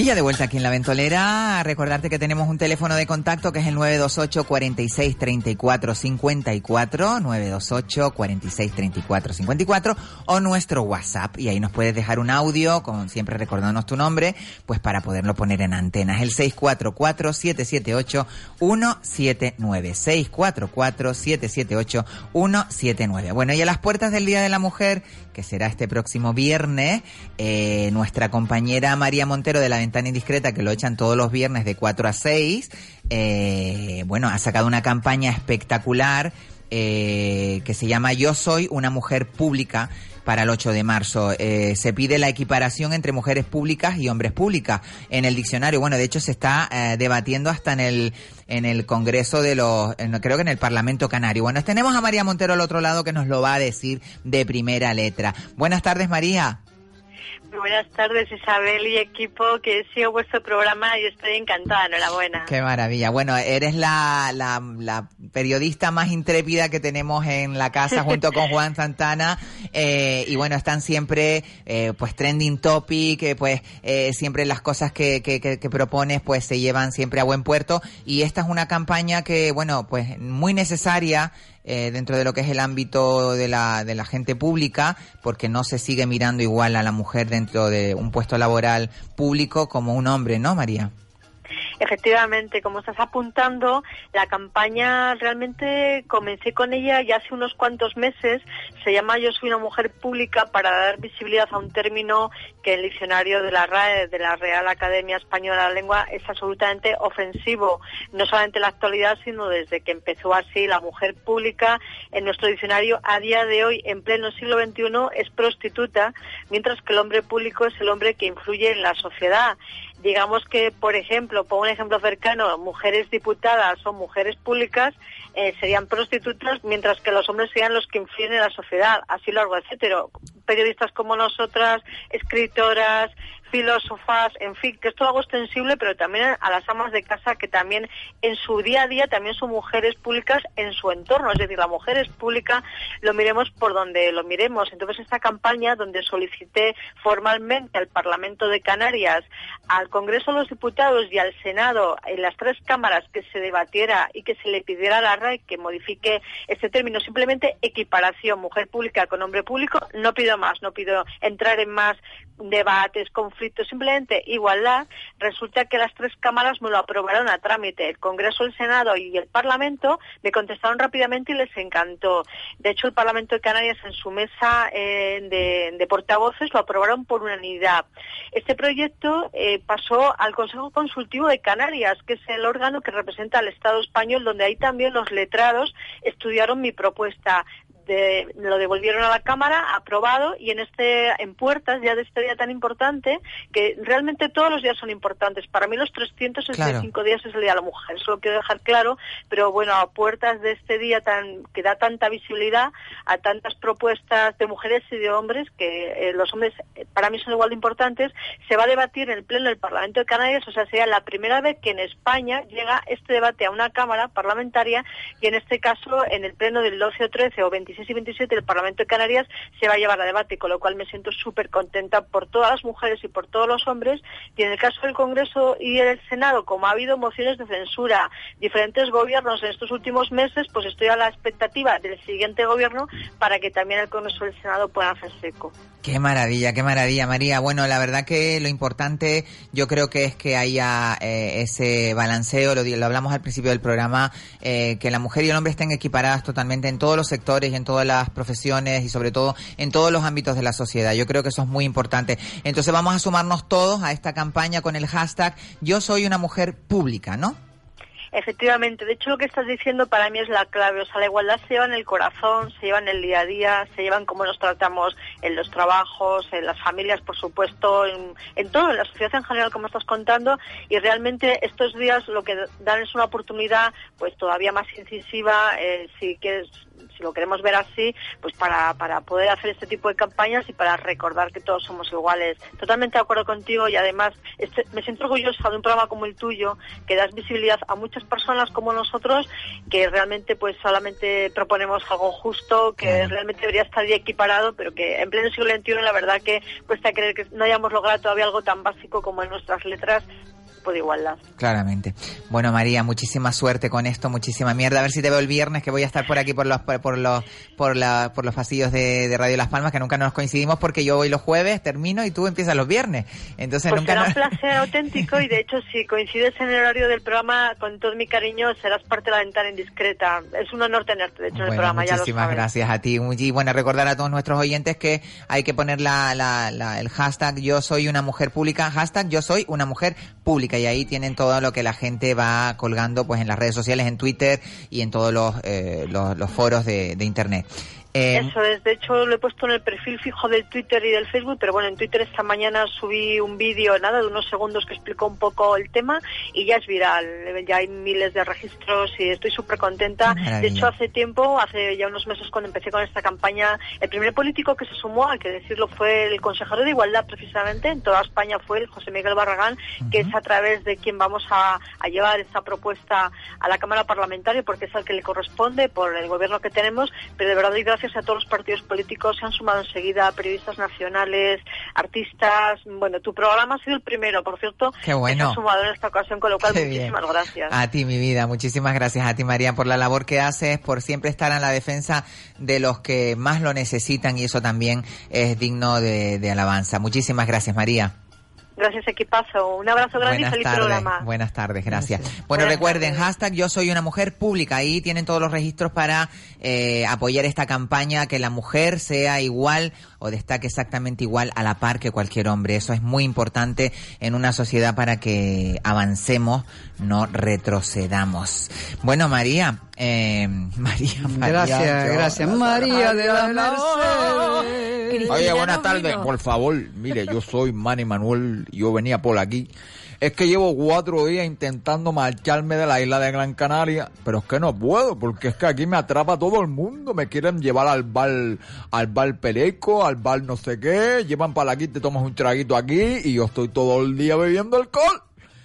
Y ya de vuelta aquí en la ventolera, recordarte que tenemos un teléfono de contacto que es el 928 46 34 54, 928 46 34 54 o nuestro WhatsApp y ahí nos puedes dejar un audio con siempre recordándonos tu nombre, pues para poderlo poner en antena. Es el 644 778 179 644 778 179. Bueno, y a las puertas del Día de la Mujer, que será este próximo viernes, eh, nuestra compañera María Montero de la Ventana Indiscreta, que lo echan todos los viernes de 4 a 6, eh, bueno, ha sacado una campaña espectacular eh, que se llama Yo soy una mujer pública para el 8 de marzo. Eh, se pide la equiparación entre mujeres públicas y hombres públicas en el diccionario. Bueno, de hecho se está eh, debatiendo hasta en el en el Congreso de los, en- creo que en el Parlamento Canario. Bueno, tenemos a María Montero al otro lado que nos lo va a decir de primera letra. Buenas tardes, María. Buenas tardes, Isabel y equipo, que sigo vuestro programa y estoy encantada. Enhorabuena. Qué maravilla. Bueno, eres la, la, la periodista más intrépida que tenemos en la casa (laughs) junto con Juan Santana. Eh, y bueno, están siempre, eh, pues, trending topic, eh, pues, eh, siempre las cosas que, que, que, que propones, pues, se llevan siempre a buen puerto. Y esta es una campaña que, bueno, pues, muy necesaria. Eh, dentro de lo que es el ámbito de la, de la gente pública, porque no se sigue mirando igual a la mujer dentro de un puesto laboral público como un hombre, ¿no, María? Efectivamente, como estás apuntando, la campaña realmente comencé con ella ya hace unos cuantos meses. Se llama Yo soy una mujer pública para dar visibilidad a un término que el diccionario de la RAE, de la Real Academia Española de la Lengua, es absolutamente ofensivo. No solamente en la actualidad, sino desde que empezó así la mujer pública en nuestro diccionario a día de hoy, en pleno siglo XXI, es prostituta, mientras que el hombre público es el hombre que influye en la sociedad digamos que, por ejemplo, pongo un ejemplo cercano, mujeres diputadas o mujeres públicas eh, serían prostitutas, mientras que los hombres serían los que influyen en la sociedad, así largo, etcétera. Periodistas como nosotras, escritoras, filósofas, en fin, que esto lo hago extensible, pero también a las amas de casa que también en su día a día también son mujeres públicas en su entorno, es decir, la mujer es pública, lo miremos por donde lo miremos. Entonces, esta campaña donde solicité formalmente al Parlamento de Canarias, al Congreso de los Diputados y al Senado, en las tres cámaras, que se debatiera y que se le pidiera a la RAE que modifique este término, simplemente equiparación, mujer pública con hombre público, no pido más, no pido entrar en más debates, conflictos, simplemente igualdad, resulta que las tres cámaras me lo aprobaron a trámite. El Congreso, el Senado y el Parlamento me contestaron rápidamente y les encantó. De hecho, el Parlamento de Canarias en su mesa eh, de, portavoces lo aprobaron por unanimidad. Este proyecto eh, pasó al Consejo Consultivo de Canarias, que es el órgano que representa al Estado español, donde ahí también los letrados estudiaron mi propuesta de- lo devolvieron a la Cámara, aprobado, y en este, en puertas ya de este día tan importante, que realmente todos los días son importantes. Para mí los 365 días es el Día de la Mujer, eso lo quiero dejar claro, pero bueno, a puertas de este día tan, que da tanta visibilidad a tantas propuestas de mujeres y de hombres, que eh, los hombres eh, para mí son igual de importantes, se va a debatir en el Pleno del Parlamento de Canarias, o sea, sería la primera vez que en España llega este debate a una Cámara parlamentaria y en este caso en el Pleno del 12 o 13 o 26 y 27 del Parlamento de Canarias se va a llevar a debate, con lo cual me siento súper contenta por todas las mujeres y por todos los hombres. Y en el caso del Congreso y el Senado, como ha habido mociones de censura, diferentes gobiernos en estos últimos meses, pues estoy a la expectativa del siguiente gobierno para que también el Congreso y el Senado puedan hacerse eco. Qué maravilla, qué maravilla, María. Bueno, la verdad que lo importante yo creo que es que haya eh, ese balanceo, lo hablamos al principio del programa, eh, que la mujer y el hombre estén equiparadas totalmente en todos los sectores y en todas las profesiones y sobre todo en todos los ámbitos de la sociedad. Yo creo que eso es muy importante. Entonces vamos a sumarnos todos a esta campaña con el hashtag Yo soy una mujer pública, ¿no? Efectivamente, de hecho lo que estás diciendo para mí es la clave, o sea, la igualdad se lleva en el corazón, se lleva en el día a día, se lleva en cómo nos tratamos en los trabajos, en las familias, por supuesto, en, en todo, en la sociedad en general, como estás contando, y realmente estos días lo que dan es una oportunidad, pues todavía más incisiva, eh, si quieres si lo queremos ver así, pues para, para poder hacer este tipo de campañas y para recordar que todos somos iguales. Totalmente de acuerdo contigo y además este, me siento orgullosa de un programa como el tuyo que das visibilidad a muchas personas como nosotros que realmente pues solamente proponemos algo justo, que realmente debería estar ya equiparado, pero que en pleno siglo XXI la verdad que cuesta creer que no hayamos logrado todavía algo tan básico como en nuestras letras de igualdad. Claramente. Bueno, María, muchísima suerte con esto, muchísima mierda. A ver si te veo el viernes, que voy a estar por aquí por los por, los por, la, por los pasillos de, Radio Las Palmas, que nunca nos coincidimos porque yo voy los jueves, termino y tú empiezas los viernes. Entonces pues nunca será un placer auténtico y de hecho si coincides en el horario del programa, con todo mi cariño, serás parte de la ventana indiscreta. Es un honor tenerte, de hecho, en el programa. Muchísimas gracias a ti. Y bueno, recordar a todos nuestros oyentes que hay que poner la, la, el hashtag yo soy una mujer pública, hashtag yo soy una mujer pública y ahí tienen todo lo que la gente va colgando pues en las redes sociales, en Twitter y en todos los, eh, foros de Internet. Eh, Eso es, de hecho lo he puesto en el perfil fijo del Twitter y del Facebook, pero bueno, en Twitter esta mañana subí un vídeo, nada, de unos segundos que explicó un poco el tema y ya es viral, ya hay miles de registros y estoy súper contenta. De hecho, hace tiempo, hace ya unos meses cuando empecé con esta campaña, el primer político que se sumó, hay que decirlo, fue el consejero de Igualdad precisamente, en toda España fue el José Miguel Barragán, que es a través de quien vamos a, a llevar esta propuesta a la Cámara Parlamentaria porque es al que le corresponde por el gobierno que tenemos, pero de verdad gracias a todos los partidos políticos, se han sumado enseguida periodistas nacionales, artistas. Bueno, tu programa ha sido el primero, por cierto, Qué bueno. que se ha sumado en esta ocasión, con lo cual muchísimas gracias. A ti, mi vida, muchísimas gracias a ti, María, por la labor que haces, por siempre estar en la defensa de los que más lo necesitan y eso también es digno de, de alabanza. Muchísimas gracias, María. Gracias, equipazo. Un abrazo grande y feliz programa. Buenas tardes, gracias. Bueno, recuerden, hashtag yo soy una mujer pública. Ahí tienen todos los registros para eh, apoyar esta campaña, que la mujer sea igual o destaque exactamente igual a la par que cualquier hombre. Eso es muy importante en una sociedad para que avancemos, no retrocedamos. Bueno, María, eh, (laughs) María, María. Gracias, gracias. María de la. Oye, buenas tardes. Por favor, mire, yo soy Manny Manuel, yo venía por aquí. Es que llevo cuatro días intentando marcharme de la isla de Gran Canaria, pero es que no puedo, porque es que aquí me atrapa todo el mundo. Me quieren llevar al bar, al bar Pereco, al bar no sé qué, llevan para aquí, te tomas un traguito aquí y yo estoy todo el día bebiendo alcohol.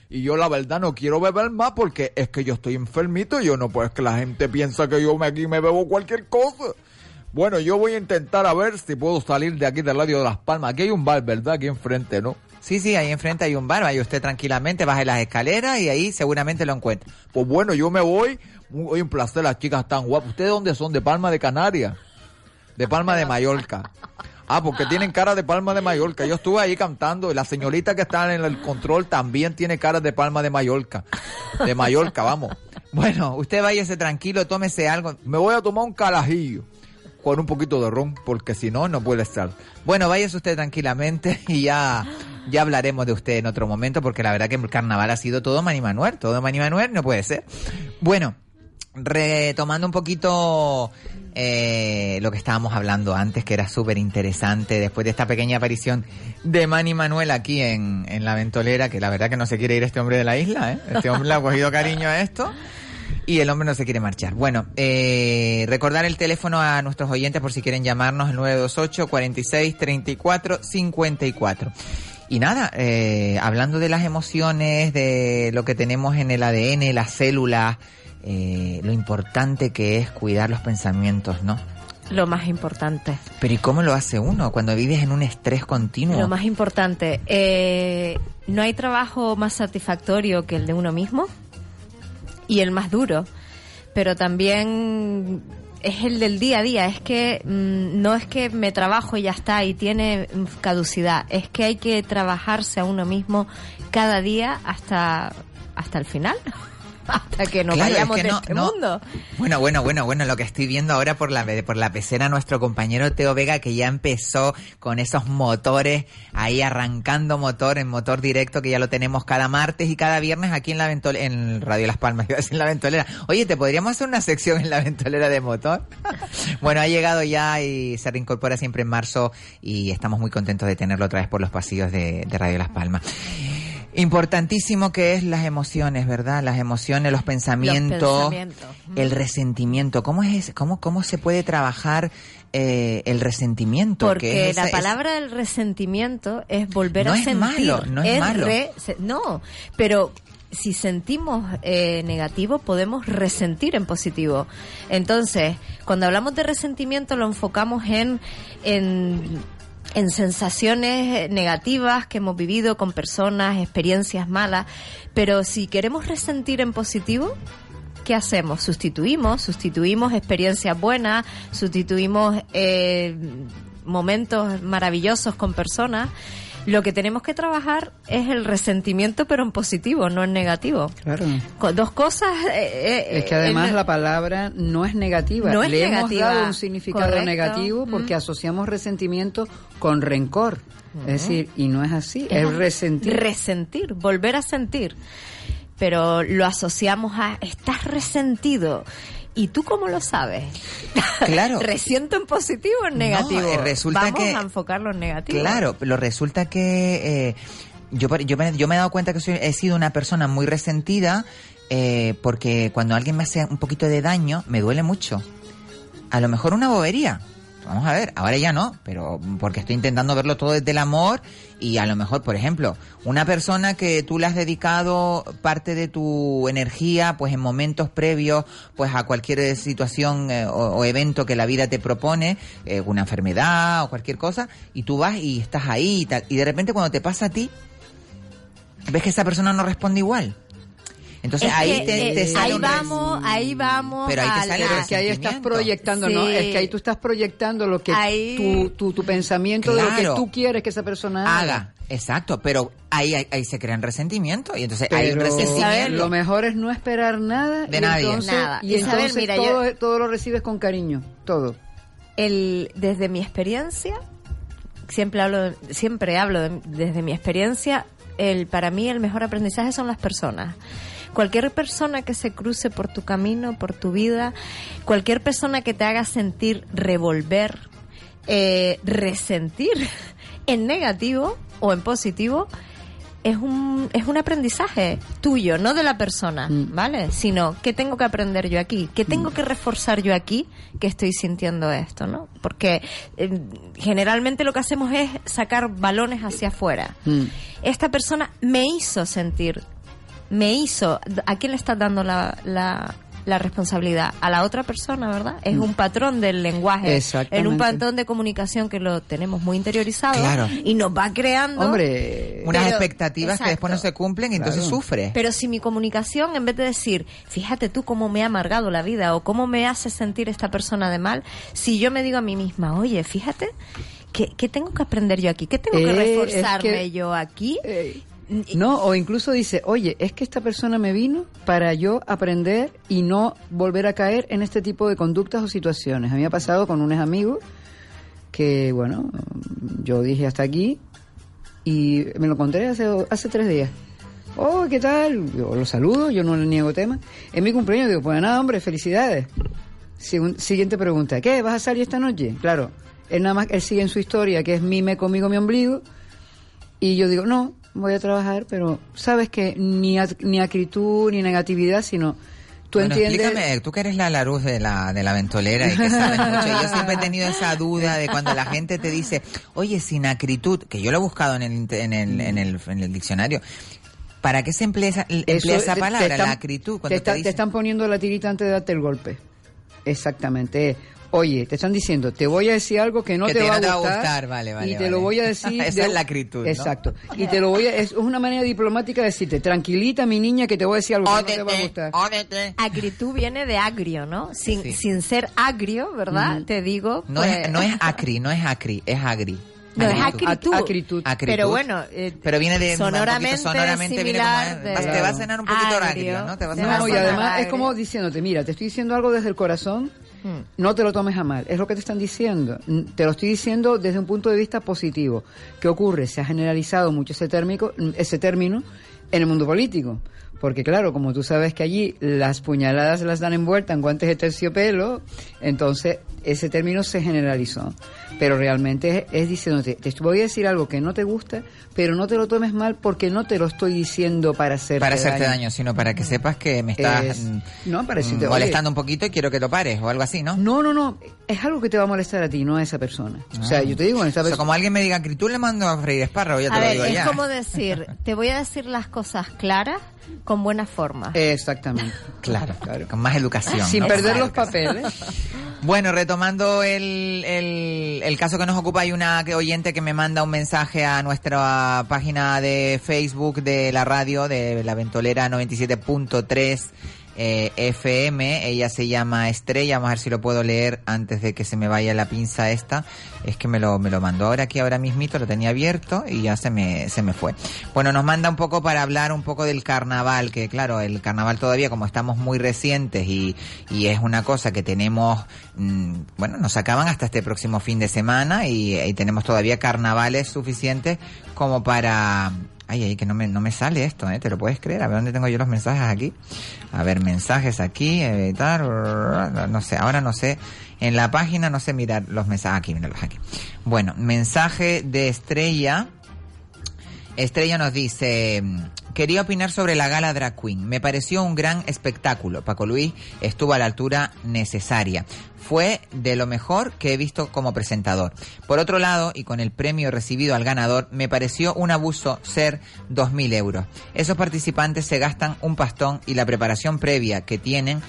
Y yo la verdad no quiero beber más porque es que yo estoy enfermito y yo no puedo, es que la gente piensa que yo me, aquí me bebo cualquier cosa. Bueno, yo voy a intentar a ver si puedo salir de aquí del radio de Las Palmas. Aquí hay un bar, ¿verdad? Aquí enfrente, ¿no? Sí, sí, ahí enfrente hay un bar. Vaya usted tranquilamente, baje las escaleras y ahí seguramente lo encuentra. Pues bueno, yo me voy. Hoy un placer, las chicas están guapas. ¿Ustedes dónde son? ¿De Palma de Canarias? De Palma de Mallorca. Ah, porque tienen cara de Palma de Mallorca. Yo estuve ahí cantando y la señorita que está en el control también tiene cara de Palma de Mallorca. De Mallorca, vamos. Bueno, usted váyase tranquilo, tómese algo. Me voy a tomar un calajillo con un poquito de ron, porque si no, no puede estar. Bueno, váyase usted tranquilamente y ya, ya hablaremos de usted en otro momento, porque la verdad que el carnaval ha sido todo Mani Manuel, todo Mani Manuel, no puede ser. Bueno, retomando un poquito eh, lo que estábamos hablando antes, que era súper interesante, después de esta pequeña aparición de Manny Manuel aquí en, en la ventolera, que la verdad que no se quiere ir este hombre de la isla, ¿eh? Este hombre le ha cogido cariño a esto. Y el hombre no se quiere marchar. Bueno, eh, recordar el teléfono a nuestros oyentes por si quieren llamarnos, el 928 46 34 54. Y nada, eh, hablando de las emociones, de lo que tenemos en el ADN, las células, eh, lo importante que es cuidar los pensamientos, ¿no? Lo más importante. Pero ¿y cómo lo hace uno cuando vives en un estrés continuo? Lo más importante, eh, no hay trabajo más satisfactorio que el de uno mismo y el más duro, pero también es el del día a día, es que mm, no es que me trabajo y ya está y tiene caducidad, es que hay que trabajarse a uno mismo cada día hasta hasta el final. (laughs) hasta que nos vayamos de este mundo. Bueno, bueno, bueno, bueno, lo que estoy viendo ahora por la por la pecera nuestro compañero Teo Vega que ya empezó con esos motores ahí arrancando motor en motor directo que ya lo tenemos cada martes y cada viernes aquí en la ventolera, en Radio Las Palmas, (laughs) en la ventolera. Oye, ¿te podríamos hacer una sección en la ventolera de motor? (laughs) bueno, ha llegado ya y se reincorpora siempre en marzo y estamos muy contentos de tenerlo otra vez por los pasillos de, de Radio Las Palmas. Importantísimo que es las emociones, ¿verdad? Las emociones, los pensamientos, pensamientos. el resentimiento. ¿Cómo es cómo cómo se puede trabajar eh, el resentimiento? Porque que es la palabra del resentimiento es volver No a es sentir. malo, no es malo. re- no, pero si sentimos eh, negativo, podemos resentir en positivo. Entonces, cuando hablamos de resentimiento, lo enfocamos en, en, en sensaciones negativas que hemos vivido con personas, experiencias malas. Pero si queremos resentir en positivo, ¿qué hacemos? Sustituimos, sustituimos experiencias buenas, sustituimos eh, momentos maravillosos con personas. Lo que tenemos que trabajar es el resentimiento, pero en positivo, no en negativo. Claro. Dos cosas. eh, eh, Es que además la palabra no es negativa. No es Le negativa. hemos dado un significado Correcto. negativo porque Mm. asociamos resentimiento con rencor. Es decir, y no es así, es, un resentir. Resentir, volver a sentir. Pero lo asociamos a estás resentido. ¿Y tú cómo lo sabes? Claro. (laughs) ¿Resiento en positivo o en negativo? eh, resulta Vamos que- a enfocarlo en negativo. Claro, pero resulta que eh, yo, yo, me, yo me he dado cuenta que soy- he sido una persona muy resentida eh, porque cuando alguien me hace un poquito de daño me duele mucho. A lo mejor una bobería. Vamos a ver, ahora ya no, pero porque estoy intentando verlo todo desde el amor y a lo mejor, por ejemplo, una persona que tú le has dedicado parte de tu energía, pues en momentos previos, pues a cualquier situación eh, o, evento que la vida te propone, eh, una enfermedad o cualquier cosa, y tú vas y estás ahí y tal, y de repente cuando te pasa a ti, ves que esa persona no responde igual. Entonces Es ahí que, te, eh, te sale ahí un vamos, ahí vamos. Pero ahí te sale la- es que ahí estás resentimiento. proyectando, ¿no? Es que ahí tú estás proyectando lo que Ahí- tu, tu, tu pensamiento de lo que tú quieres que esa persona haga. haga. Exacto, pero ahí, ahí, ahí se crean resentimientos y entonces hay un Pero resentimiento. lo mejor es no esperar nada. De y nadie. Entonces, Nada. Y Isabel, entonces mira, todo, yo- todo lo recibes con cariño, todo. el desde mi experiencia siempre hablo siempre hablo de- desde mi experiencia el para mí el mejor aprendizaje son las personas cualquier persona que se cruce por tu camino por tu vida cualquier persona que te haga sentir revolver eh, resentir (laughs) en negativo o en positivo es un, es un aprendizaje tuyo, no de la persona, ¿vale? Sino, ¿qué tengo que aprender yo aquí? ¿Qué tengo que reforzar yo aquí que estoy sintiendo esto, ¿no? Porque eh, generalmente lo que hacemos es sacar balones hacia afuera. Esta persona me hizo sentir, me hizo, ¿a quién le estás dando la, la, la responsabilidad? A la otra persona, ¿verdad? Es Mm. un patrón del lenguaje, en un patrón de comunicación que lo tenemos muy interiorizado Claro. y nos va creando... Hombre, Unas Pero- expectativas que después no se cumplen y entonces sufre. Pero si mi comunicación, en vez de decir, fíjate tú cómo me ha amargado la vida o cómo me hace sentir esta persona de mal, si yo me digo a mí misma, oye, fíjate, ¿qué, qué tengo que aprender yo aquí? ¿Qué tengo que Eh, es reforzarme que- yo aquí? No, o incluso dice, oye, es que esta persona me vino para yo aprender y no volver a caer en este tipo de conductas o situaciones. A mí me ha pasado con unos amigos que, bueno, yo dije hasta aquí y me lo encontré hace, hace tres días. Oh, ¿qué tal? Yo lo saludo, yo no le niego tema. En mi cumpleaños digo, pues nada, hombre, felicidades. Siguiente pregunta, ¿qué? ¿Vas a salir esta noche? Claro, él nada más, él sigue en su historia, que es mime conmigo mi ombligo, y yo digo, no, voy a trabajar, pero sabes que ni, ni acritud ni negatividad, sino tú Bueno, entiendes... explícame, tú que eres la Laruz de la, de la ventolera y que sabes mucho. Yo siempre he tenido esa duda de cuando la gente te dice, oye, sin acritud, que yo lo he buscado en el, en el, en el, en el diccionario. ¿Para qué se emplea esa, emplea Eso esa palabra, están- la acritud? Te, Cuando te, está- te dicen- están poniendo la tirita antes de darte el golpe. Exactamente. Oye, te están diciendo, te voy a decir algo que no, Que te, te- va, no te va a gustar, gustar, vale, vale, y te vale. lo voy a decir. (laughs) Esa es la acritud, ¿no? Exacto. Y te lo voy a, es una manera diplomática de decirte, tranquilita mi niña que te voy a decir algo que no te va a gustar. Acritud viene de agrio, ¿no? Sin, Sí. sin ser agrio, ¿verdad? Te digo. No, pues- es, no es (laughs) acri, no es acri, es agri. No, es Acritud. acritud. Acritud. Pero bueno, eh, Pero viene de un poquito sonoramente, sonoramente, viene similar como, de- vas- te va a sonar un poquito agrio, agrio, ¿no? Te va a te sonar va a No, y además es como diciéndote, mira, te estoy diciendo algo desde el corazón. No te lo tomes a mal, es lo que te están diciendo. Mm, Te lo estoy diciendo desde un punto de vista positivo. ¿Qué ocurre? Se ha generalizado mucho ese, térmico, mm, ese término en el mundo político. Porque claro, como tú sabes que allí las puñaladas las dan envueltas en guantes de terciopelo, entonces ese término se generalizó. Pero realmente es, es diciéndote, te voy a decir algo que no te gusta, pero no te lo tomes mal porque no te lo estoy diciendo para hacerte Para hacerte daño, sino para que sepas que me estás Es- mm, no, para mm, decirte, molestando un poquito y quiero que lo pares o algo así, ¿no? No, no, no, es algo que te va a molestar a ti, no a esa persona. O sea, yo te digo, en esta Ah. O sea, persona... como alguien me diga, que tú le mando a freír espárrago, ya te A lo ver, digo es ya. como decir, te voy a decir las cosas claras con buena forma. Exactamente. (laughs) Claro, con más educación. Sin ¿no? perder los papeles. Bueno, retomando el, el, el caso que nos ocupa, hay una que- oyente que me manda un mensaje a nuestra página de Facebook de la radio, de la ventolera 97.3 eh, FM. Ella se llama Estrella, vamos a ver si lo puedo leer antes de que se me vaya la pinza esta. Es que me lo, me lo mandó ahora aquí, ahora mismito, lo tenía abierto y ya se me, se me fue. Bueno, nos manda un poco para hablar un poco del carnaval, que claro, el carnaval todavía como estamos muy recientes y, y es una cosa que tenemos, mm, bueno, nos acaban hasta este próximo fin de semana y, y tenemos todavía carnavales suficientes como para... Ay, ay, que no me, no me sale esto, ¿eh? ¿Te lo puedes creer? A ver, ¿dónde tengo yo los mensajes aquí? A ver, mensajes aquí, editar, no sé, ahora no sé. En la página no sé mirar los mensajes. Aquí, míralos aquí. Bueno, mensaje de Estrella. Estrella nos dice, quería opinar sobre la gala Drag Queen. Me pareció un gran espectáculo. Paco Luis estuvo a la altura necesaria. Fue de lo mejor que he visto como presentador. Por otro lado, y con el premio recibido al ganador, me pareció un abuso ser 2.000 euros. Esos participantes se gastan un pastón y la preparación previa que tienen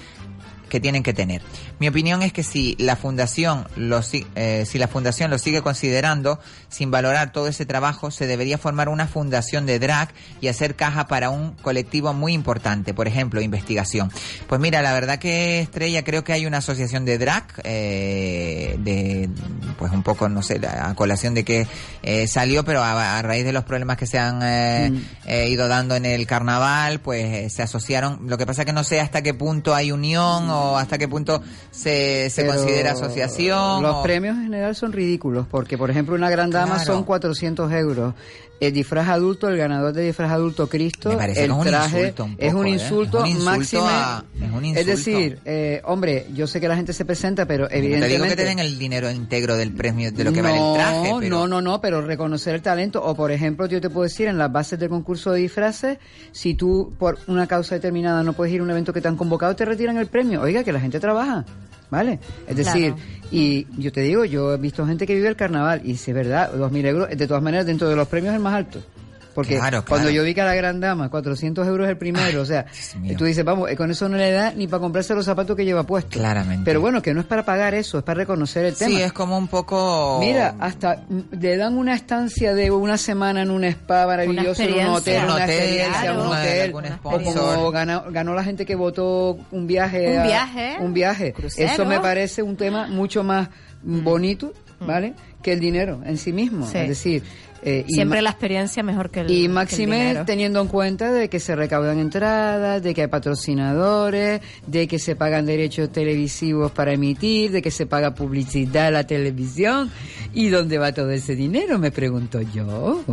que tienen que tener. Mi opinión es que si la fundación lo si- eh, si la fundación lo sigue considerando sin valorar todo ese trabajo, se debería formar una fundación de drag y hacer caja para un colectivo muy importante, por ejemplo, investigación. Pues mira, la verdad que Estrella creo que hay una asociación de drag eh, de pues un poco no sé a colación de que eh, salió, pero a, a raíz de los problemas que se han eh, Mm. eh, ido dando en el carnaval, pues eh, se asociaron. Lo que pasa que no sé hasta qué punto hay unión o hasta qué punto se, se considera asociación. Los o- premios en general son ridículos, porque por ejemplo una gran dama Claro. son 400 euros. El disfraz adulto, el ganador de disfraz adulto Cristo, Me parece el que es un traje insulto un es poco, un ¿eh? insulto, Es un insulto máxime. a- es decir, eh, hombre, yo sé que la gente se presenta, pero Te evidentemente digo que te den el dinero íntegro del premio de lo que no, vale el traje, pero No, no, no, pero reconocer el talento. O, por ejemplo, yo te puedo decir, en las bases del concurso de disfraces, si tú, por una causa determinada, no puedes ir a un evento que te han convocado, te retiran el premio. Oiga, que la gente trabaja, ¿vale? Es decir, Claro. y yo te digo, yo he visto gente que vive el carnaval, y si es verdad, 2.000 euros, de todas maneras, dentro de los premios es el más alto. Porque Claro, cuando yo vi que a la gran dama, 400 euros el primero, o sea, tú dices, vamos, eh, con eso no le da ni para comprarse los zapatos que lleva puestos. Claramente. Pero bueno, que no es para pagar eso, es para reconocer el tema. sí, es como un poco... Mira, hasta mm, le dan una estancia de una semana en un spa maravilloso, en un hotel, Un una hotel, experiencia, claro. un Una hotel. O como ganó, ganó la gente que votó un viaje. Un a- viaje. Un viaje. Crucero. Eso me parece un tema mucho más mm, bonito, ¿vale? Que el dinero en sí mismo. Sí. Es decir, eh, Siempre la experiencia mejor que el, y máxime teniendo en cuenta de que se recaudan entradas, de que hay patrocinadores, de que se pagan derechos televisivos para emitir, de que se paga publicidad a la televisión. ¿Y dónde va todo ese dinero? Me pregunto yo.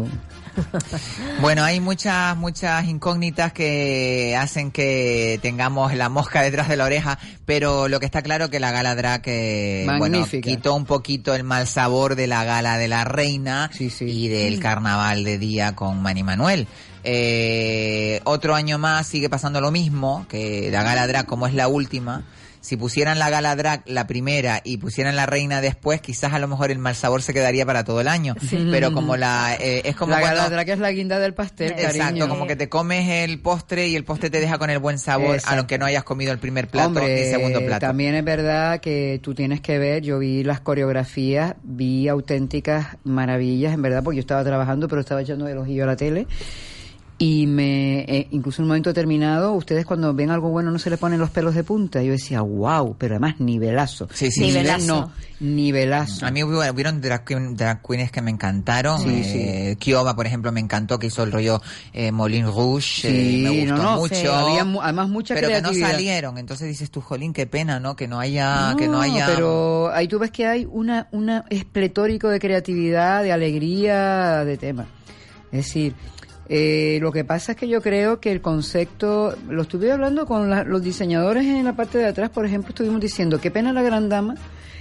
(laughs) Bueno, hay muchas, muchas incógnitas que hacen que tengamos la mosca detrás de la oreja, pero lo que está claro que la gala drag, eh, bueno, quitó un poquito el mal sabor de la gala de la reina y del carnaval de día con Manny Manuel. Eh, otro año más sigue pasando lo mismo, que la gala drag como es la última, si pusieran la gala drag la primera y pusieran la reina después, quizás a lo mejor el mal sabor se quedaría para todo el año. Pero como la, eh, es como la cuando- gala drag es la guinda del pastel, Exacto, cariño. como que te comes el postre y el postre te deja con el buen sabor, Exacto. aunque no hayas comido el primer plato Hombre, ni segundo plato. también es verdad que tú tienes que ver, yo vi las coreografías, vi auténticas maravillas, en verdad, porque yo estaba trabajando, pero estaba echando el ojillo a la tele. Y me, eh, incluso en un momento determinado, ustedes cuando ven algo bueno no se le ponen los pelos de punta. Yo decía, wow, pero además nivelazo. Sí, sí, Nivel- sí. No, nivelazo. A mí hubo- hubieron drag, queen- drag queens que me encantaron. Sí, eh, Kioba, por ejemplo, me encantó que hizo el rollo eh, Moulin Rouge. Sí, eh, me gustó no, no, mucho. sí, había mu- además mucha pero que no salieron. Entonces dices tú, jolín, qué pena, ¿no? Que no haya... que no haya... pero ahí tú ves que hay una, una espletórico de creatividad, de alegría, de tema. Es decir, Eh, lo que pasa es que yo creo que el concepto, lo estuve hablando con la- los diseñadores en la parte de atrás, por ejemplo, estuvimos diciendo, qué pena la gran dama,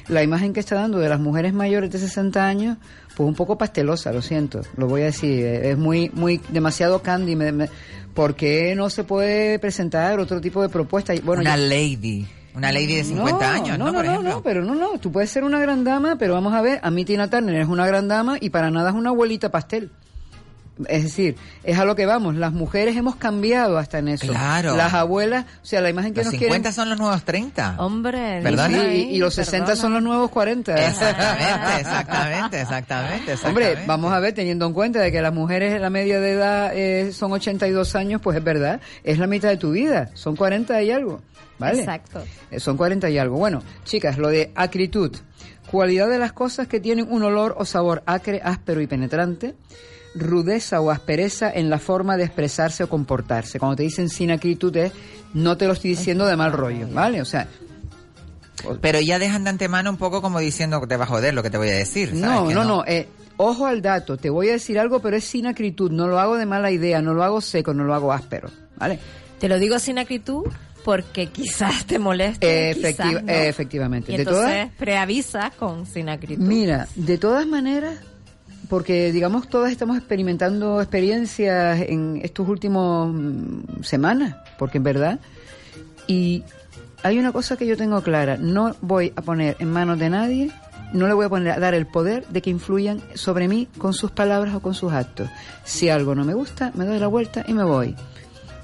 la imagen que está dando de las mujeres mayores de 60 años, pues un poco pastelosa, lo siento, lo voy a decir, eh, es muy, muy, demasiado candy, me- me- ¿por qué no se puede presentar otro tipo de propuesta? Bueno, una lady. Una lady de 50 años, ¿no? No, Por no, ejemplo. no, pero no, no, tú puedes ser una gran dama, pero vamos a ver, a mí Tina Turner es una gran dama y para nada es una abuelita pastel. Es decir, es a lo que vamos, las mujeres hemos cambiado hasta en eso. Claro. Las abuelas, o sea, la imagen que Los nos 50 quieren... son los nuevos 30. Hombre, ¿Perdona? Sí, y, y los 60 son los nuevos 40. Exactamente, (laughs) exactamente, exactamente, Hombre, exactamente. vamos a ver, teniendo en cuenta de que las mujeres la media de edad eh, son 82 años, pues es verdad, es la mitad de tu vida, son 40 y algo, ¿vale? Exacto. Eh, Son 40 y algo. Bueno, chicas, lo de acritud, cualidad de las cosas que tienen un olor o sabor acre, áspero y penetrante, rudeza o aspereza en la forma de expresarse o comportarse. Cuando te dicen sin acritud es, no te lo estoy diciendo de mal rollo, ¿vale? O sea, Pero ya dejan de antemano un poco como diciendo que te va a joder lo que te voy a decir. ¿sabes? No, Que no, no. eh, ojo al dato. Te voy a decir algo, pero es sin acritud. No lo hago de mala idea, no lo hago seco, no lo hago áspero. ¿Vale? Te lo digo sin acritud porque quizás te moleste. Efectiva- no. efectivamente. Y De entonces todas- preavisas con sin acritud. Mira, de todas maneras, porque digamos todas estamos experimentando experiencias en estos últimos mm, semanas, porque en verdad, y hay una cosa que yo tengo clara, no voy a poner en manos de nadie, no le voy a poner a dar el poder de que influyan sobre mí con sus palabras o con sus actos. Si algo no me gusta, me doy la vuelta y me voy.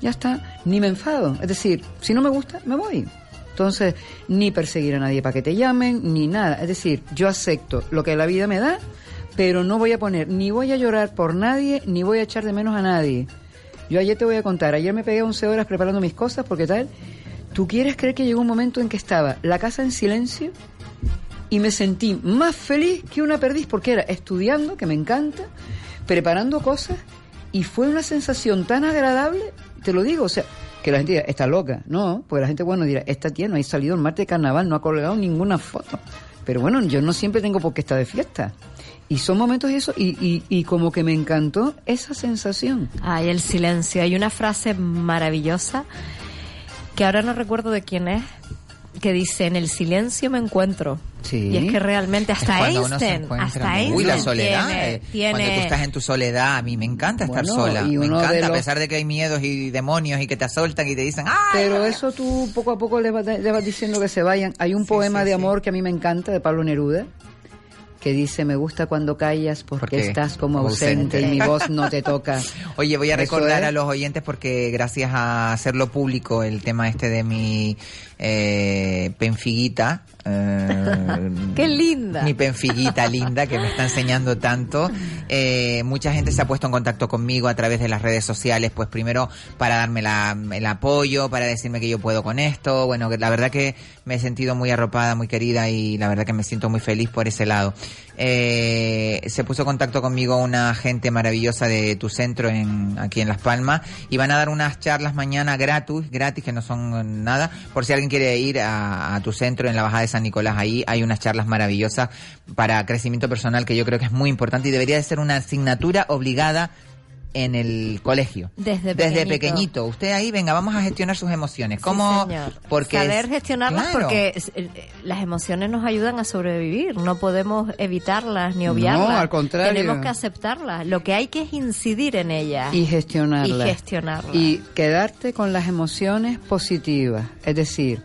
Ya está, ni me enfado. Es decir, si no me gusta, me voy. Entonces, ni perseguir a nadie para que te llamen, ni nada. Es decir, yo acepto lo que la vida me da, pero no voy a poner, ni voy a llorar por nadie, ni voy a echar de menos a nadie. Yo ayer te voy a contar, ayer me pegué 11 horas preparando mis cosas, porque tal, ¿tú quieres creer que llegó un momento en que estaba la casa en silencio y me sentí más feliz que una perdiz, porque era estudiando, que me encanta, preparando cosas, y fue una sensación tan agradable, te lo digo, o sea, que la gente dirá, está loca. No, porque la gente, bueno, dirá, esta tía no ha salido el martes de carnaval, no ha colgado ninguna foto. Pero bueno, yo no siempre tengo por qué estar de fiesta. Y son momentos eso, y, y, y como que me encantó esa sensación. Ay, el silencio. Hay una frase maravillosa que ahora no recuerdo de quién es, que dice, en el silencio me encuentro. Sí. Y es que realmente hasta Es cuando uno se Einstein, hasta Einstein Uy, la soledad. tiene, eh, tiene- Cuando tú estás en tu soledad, a mí me encanta estar Bueno, sola. y Me uno de encanta, a los- pesar de que hay miedos y demonios y que te asaltan y te dicen, ¡ah! Pero eso tú poco a poco le vas, le vas diciendo que se vayan. Hay un poema de amor que a mí me encanta, de Pablo Neruda, que dice, me gusta cuando callas porque Porque estás como ausente, ausente. y mi voz no te toca. (laughs) Oye, voy a recordar es. a los oyentes porque gracias a hacerlo público el tema este de mi eh, penfiguita. eh, (laughs) ¡Qué linda! Mi penfiguita linda que me está enseñando tanto. Eh, mucha gente se ha puesto en contacto conmigo a través de las redes sociales, pues primero para darme la- el apoyo, para decirme que yo puedo con esto. Bueno, la verdad que me he sentido muy arropada, muy querida y la verdad que me siento muy feliz por ese lado. Eh, se puso en contacto conmigo una gente maravillosa de tu centro en, aquí en Las Palmas y van a dar unas charlas mañana gratis, gratis que no son nada. Por si alguien quiere ir a, a tu centro en la Bajada de San Nicolás, ahí hay unas charlas maravillosas para crecimiento personal que yo creo que es muy importante y debería de ser una asignatura obligada en el colegio. Desde Desde pequeñito. pequeñito. Usted ahí, venga, vamos a gestionar sus emociones. ¿Cómo? señor. Porque Saber es- gestionarlas Claro. porque eh, las emociones nos ayudan a sobrevivir. No podemos evitarlas ni obviarlas. No, al contrario. Tenemos que aceptarlas. Lo que hay que es incidir en ellas. Y gestionarla. Y gestionarla. Y quedarte con las emociones positivas. Es decir,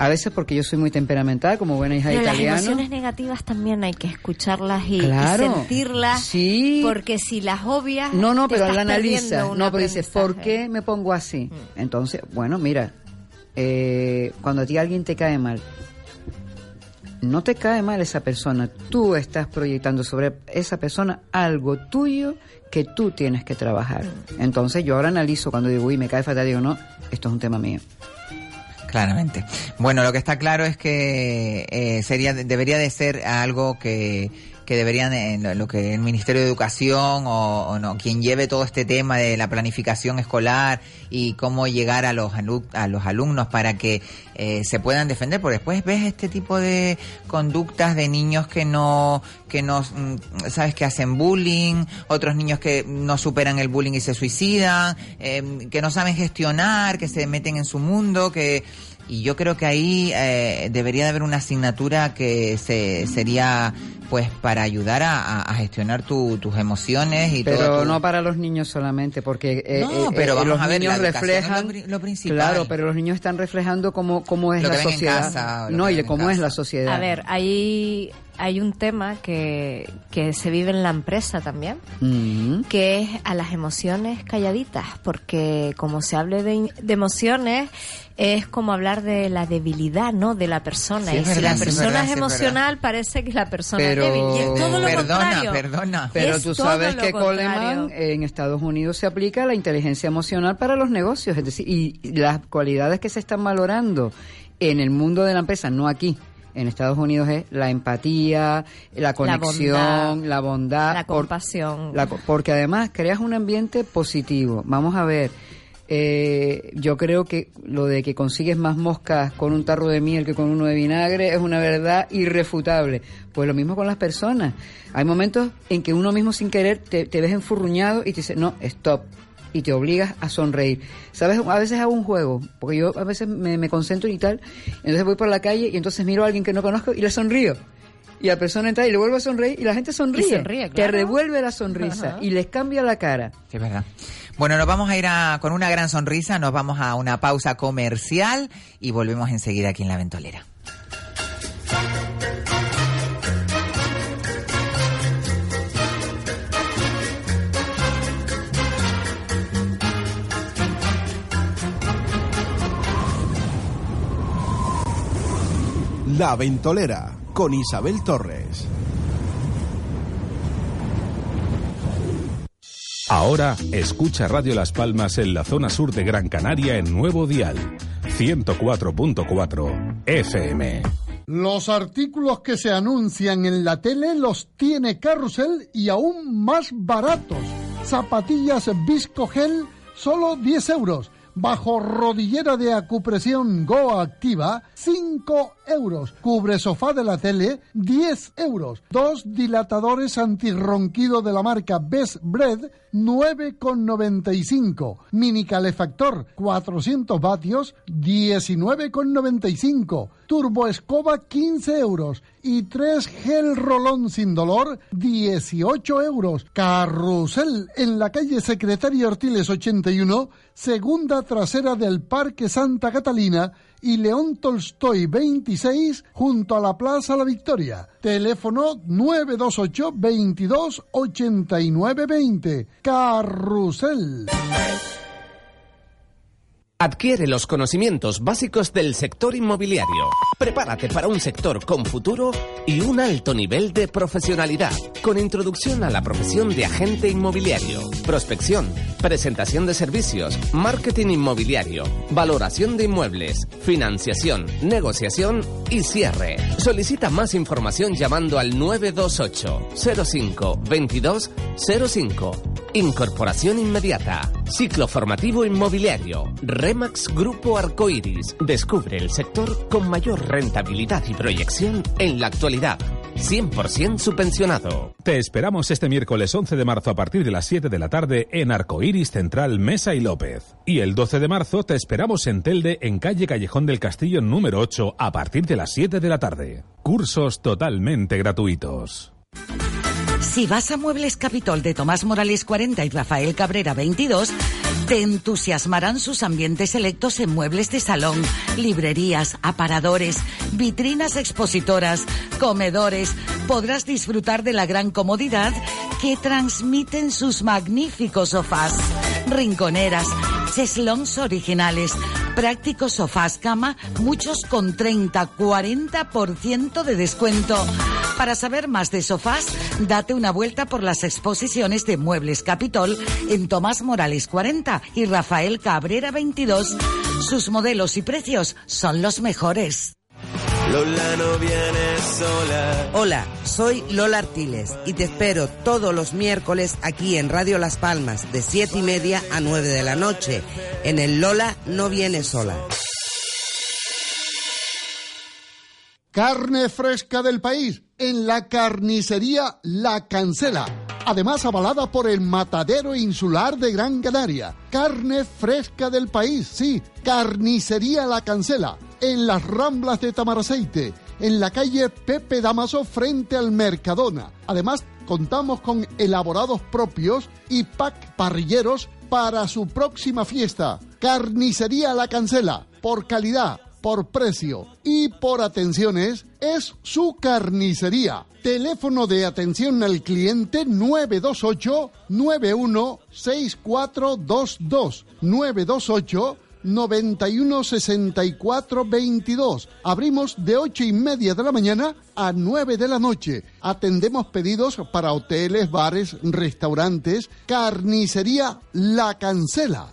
a veces porque yo soy muy temperamental, como buena hija Pero las italiana. emociones negativas también hay que escucharlas y, sentirlas. Sí. Porque si las obvias. No, no, te pero la analiza. No, pero dices, ¿por qué me pongo así? Entonces, bueno, mira, eh, cuando a ti alguien te cae mal, no te cae mal esa persona, tú estás proyectando sobre esa persona algo tuyo que tú tienes que trabajar. Entonces yo ahora analizo cuando digo, uy, me cae fatal, digo, no, esto es un tema mío. Claramente. Bueno, lo que está claro es que eh, sería debería de ser algo que, que deberían, en lo- lo que el Ministerio de Educación o, o no, quien lleve todo este tema de la planificación escolar y cómo llegar a los, a los alumnos para que eh, se puedan defender, porque después ves este tipo de conductas de niños que no, que no, mm, sabes, que hacen bullying, otros niños que no superan el bullying y se suicidan, eh, que no saben gestionar, que se meten en su mundo, que y yo creo que ahí eh, debería de haber una asignatura que se sería pues para ayudar a, a- a gestionar tu- tus emociones y todo Pero tu- no para los niños solamente, porque eh, No, eh, pero eh, vamos los a ver, niños la educación es lo reflejan, pri- lo principal. claro, pero los niños están reflejando cómo, cómo es Lo la que ven en sociedad, casa, lo no, que y ven de en cómo es casa. la sociedad. A ver, hay, hay un tema que, que se vive en la empresa también, que es a las emociones calladitas, porque como se hable de, in- de emociones, es como hablar de la debilidad, ¿no? De la persona. Sí, y si verdad, la persona es sí, es emocional, parece que la persona Pero- es débil. Y es todo lo Perdona, contrario. perdona. Pero Es tú sabes que contrario. Coleman en Estados Unidos se aplica la inteligencia emocional para los negocios, es decir, y las cualidades que se están valorando en el mundo de la empresa, no aquí. En Estados Unidos es la empatía, la conexión, la bondad, La por- compasión. la co- porque además creas un ambiente positivo. Vamos a ver, eh, yo creo que lo de que consigues más moscas con un tarro de miel que con uno de vinagre es una verdad irrefutable. Pues lo mismo con las personas. Hay momentos en que uno mismo sin querer te, te ves enfurruñado y te dice, no, stop. Y te obligas a sonreír. ¿Sabes? A veces hago un juego, porque yo a veces me, me concentro y tal. Entonces voy por la calle y entonces miro a alguien que no conozco y le sonrío. Y la persona entra y le vuelve a sonreír y la gente sonríe. Y sonríe, Te revuelve la sonrisa Ajá. y les cambia la cara. Sí, es verdad. Bueno, nos vamos a ir a- con una gran sonrisa, nos vamos a una pausa comercial y volvemos enseguida aquí en La Ventolera. La Ventolera con Isabel Torres. Ahora escucha Radio Las Palmas en la zona sur de Gran Canaria en nuevo dial 104.4 FM. Los artículos que se anuncian en la tele los tiene Carrusel y aún más baratos. Zapatillas Visco Gel, solo 10 euros. Bajo rodillera de acupresión Go Activa, 5 euros. Cubre sofá de la tele, 10 euros. Dos dilatadores antirronquido de la marca Best Bread, 9,95. Mini calefactor, 400 vatios, 19,95. Turbo escoba, 15 euros. Y tres gel rolón sin dolor, 18 euros. Carrusel, en la calle Secretaria Ortiles 81, segunda trasera del Parque Santa Catalina y León Tolstoy 26, junto a la Plaza La Victoria. Teléfono 928 22 89 20. Carrusel. Adquiere los conocimientos básicos del sector inmobiliario. Prepárate para un sector con futuro y un alto nivel de profesionalidad, con introducción a la profesión de agente inmobiliario, prospección, presentación de servicios, marketing inmobiliario, valoración de inmuebles, financiación, negociación y cierre. Solicita más información llamando al 928 05 22 05. Incorporación inmediata. Ciclo formativo inmobiliario. Remax Grupo Arcoiris. Descubre el sector con mayor rentabilidad y proyección en la actualidad. 100% subvencionado. Te esperamos este miércoles 11 de marzo a partir de las 7 de la tarde en Arcoiris Central Mesa y López. Y el 12 de marzo te esperamos en Telde en calle Callejón del Castillo número 8 a partir de las 7 de la tarde. Cursos totalmente gratuitos. Si vas a Muebles Capitol de Tomás Morales 40 y Rafael Cabrera 22, te entusiasmarán sus ambientes selectos en muebles de salón, librerías, aparadores, vitrinas expositoras, comedores. Podrás disfrutar de la gran comodidad que transmiten sus magníficos sofás, rinconeras, cheslons originales, prácticos sofás cama, muchos con 30-40% de descuento. Para saber más de sofás, date una vuelta por las exposiciones de Muebles Capitol en Tomás Morales 40 y Rafael Cabrera 22. Sus modelos y precios son los mejores. Lola no viene sola. Hola, soy Lola Artiles y te espero todos los miércoles aquí en Radio Las Palmas de 7 y media a 9 de la noche en el Lola no viene sola. Carne fresca del país en la carnicería La Cancela. Además avalada por el Matadero Insular de Gran Canaria. Carne fresca del país, sí. Carnicería La Cancela. En las Ramblas de Tamaraceite. En la calle Pepe Damaso frente al Mercadona. Además contamos con elaborados propios y pack parrilleros para su próxima fiesta. Carnicería La Cancela. Por calidad por precio y por atenciones es su carnicería. Teléfono de atención al cliente 928 916422 928 91 64 22. Abrimos de ocho y media de la mañana a 9 de la noche. Atendemos pedidos para hoteles, bares, restaurantes. Carnicería La Cancela.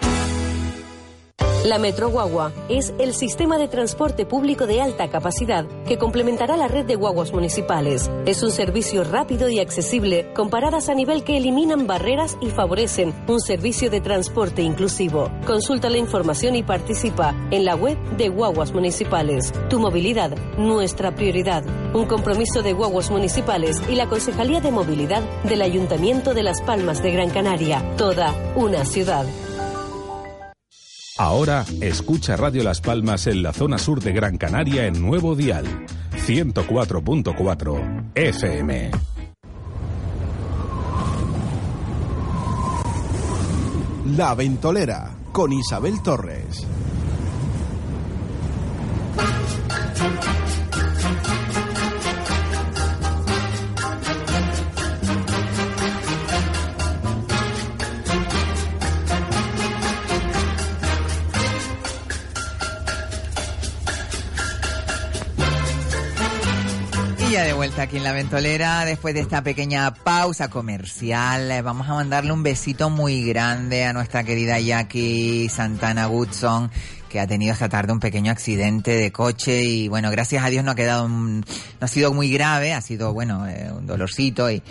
La Metro Guagua es el sistema de transporte público de alta capacidad que complementará la red de guaguas municipales. Es un servicio rápido y accesible con paradas a nivel que eliminan barreras y favorecen un servicio de transporte inclusivo. Consulta la información y participa en la web de Guaguas Municipales. Tu movilidad, nuestra prioridad. Un compromiso de Guaguas Municipales y la Concejalía de Movilidad del Ayuntamiento de Las Palmas de Gran Canaria. Toda una ciudad. Ahora escucha Radio Las Palmas en la zona sur de Gran Canaria en Nuevo Dial 104.4 FM. La Ventolera con Isabel Torres. Vuelta aquí en la ventolera, después de esta pequeña pausa comercial, vamos a mandarle un besito muy grande a nuestra querida Jackie Santana Woodson, que ha tenido esta tarde un pequeño accidente de coche y bueno, gracias a Dios no ha quedado, un- no ha sido muy grave, ha sido bueno, eh, un dolorcito y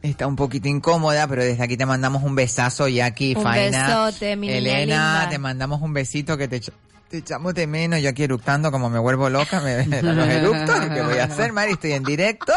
está un poquito incómoda, pero desde aquí te mandamos un besazo, Jackie, Un Faina, besote, mi Elena, linda. te mandamos un besito que te, te echamos de menos, yo aquí eructando como me vuelvo loca, me (laughs) los eructos, ¿qué voy a hacer, Mari? Estoy en directo,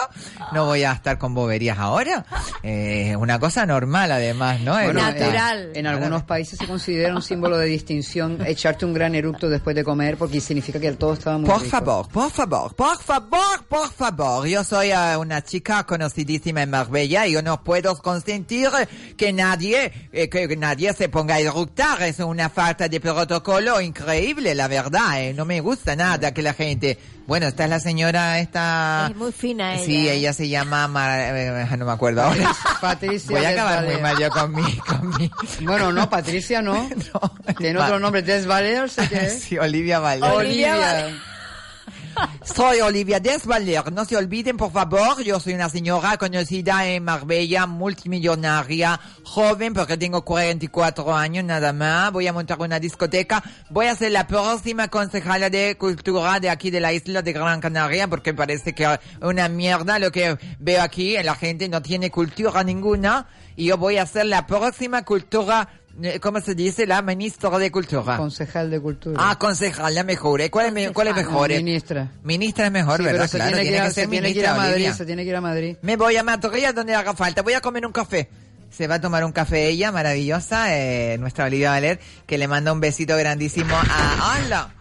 no voy a estar con boberías ahora, eh, una cosa normal además, ¿no? Bueno, eh, en algunos países se considera un símbolo de distinción echarte un gran eructo después de comer porque significa que todo estaba muy Por rico. favor, por favor, por favor, por favor. Yo soy eh, una chica conocidísima en Marbella y yo no puedo consentir que nadie, eh, que nadie se ponga a eructar. Es una falta de protocolo increíble, la verdad. eh. No me gusta nada que la gente... Bueno, esta es la señora, esta... Es muy fina ella. Sí, ella se llama... Mar- eh, no me acuerdo ahora. (laughs) Patricia Voy a acabar muy mal yo con mi... Con mi... (laughs) Bueno, no, Patricia no. (laughs) Tiene otro nombre, Desvaler, sé qué es. Sí, Olivia Valer. Olivia. Soy Olivia Desvaler. No se olviden, por favor, yo soy una señora conocida en Marbella, multimillonaria, joven, porque tengo 44 años nada más. Voy a montar una discoteca. Voy a ser la próxima concejala de cultura de aquí de la isla de Gran Canaria, porque parece que una mierda lo que veo aquí. La gente no tiene cultura ninguna. Y yo voy a ser la próxima cultura, ¿cómo se dice? La ministra de cultura. Concejal de Cultura. Ah, concejal, la mejor. ¿eh? ¿Cuál es, me- cuál es mejor? No, eh? ministra. Ministra es mejor, Sí, ¿verdad? pero se Claro, tiene, que ir, a- ser se tiene que ir a Madrid, Olivia. se tiene que ir a Madrid. Me voy a Madrid donde haga falta. Voy a comer un café. Se va a tomar un café ella, maravillosa, eh, nuestra Olivia Valer, que le manda un besito grandísimo a... ¡Hola!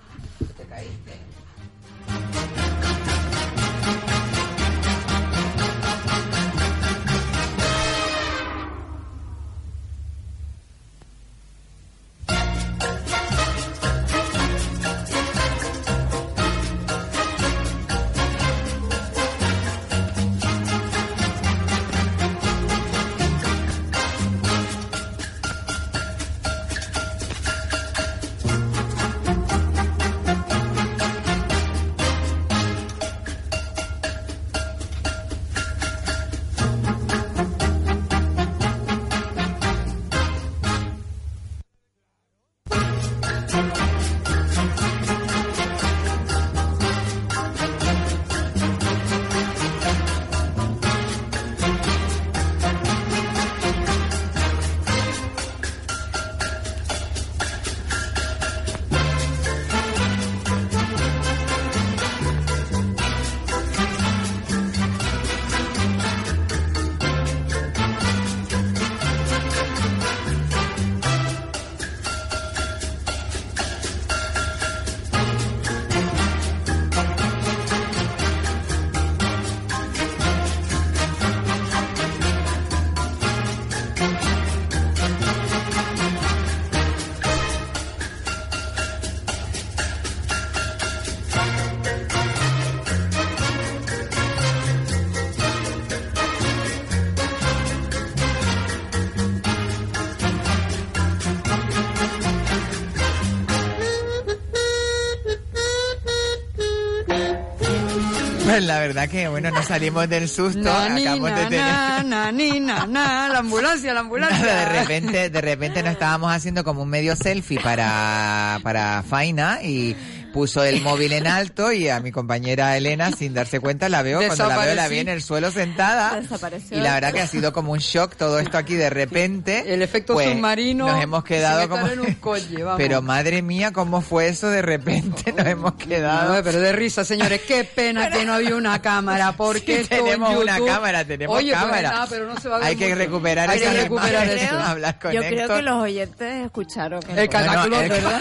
La verdad que, bueno, nos salimos del susto. Nani, acabamos de na, tener... na, na, na, la ambulancia, la ambulancia. (laughs) Nada, de repente, de repente nos estábamos haciendo como un medio selfie para, para Faina y puso el móvil en alto y a mi compañera Elena, sin darse cuenta, la veo, cuando la veo la vi en el suelo sentada. Desapareció. Y la verdad que ha sido como un shock todo esto aquí de repente. El efecto Pues, submarino. Nos hemos quedado como... en un coche, (laughs) vamos. Pero madre mía, ¿cómo fue eso de repente? Nos hemos quedado... No, pero de risa, señores. Qué pena que no había una cámara, (laughs) porque Sí, esto en tenemos una cámara, tenemos Oye, pues cámara. nada, pero no se va a ver Hay que recuperar Hay que recuperar esto. (laughs) Hablar con Yo creo Héctor. que los oyentes escucharon. El cataplón, Bueno, el- ¿verdad?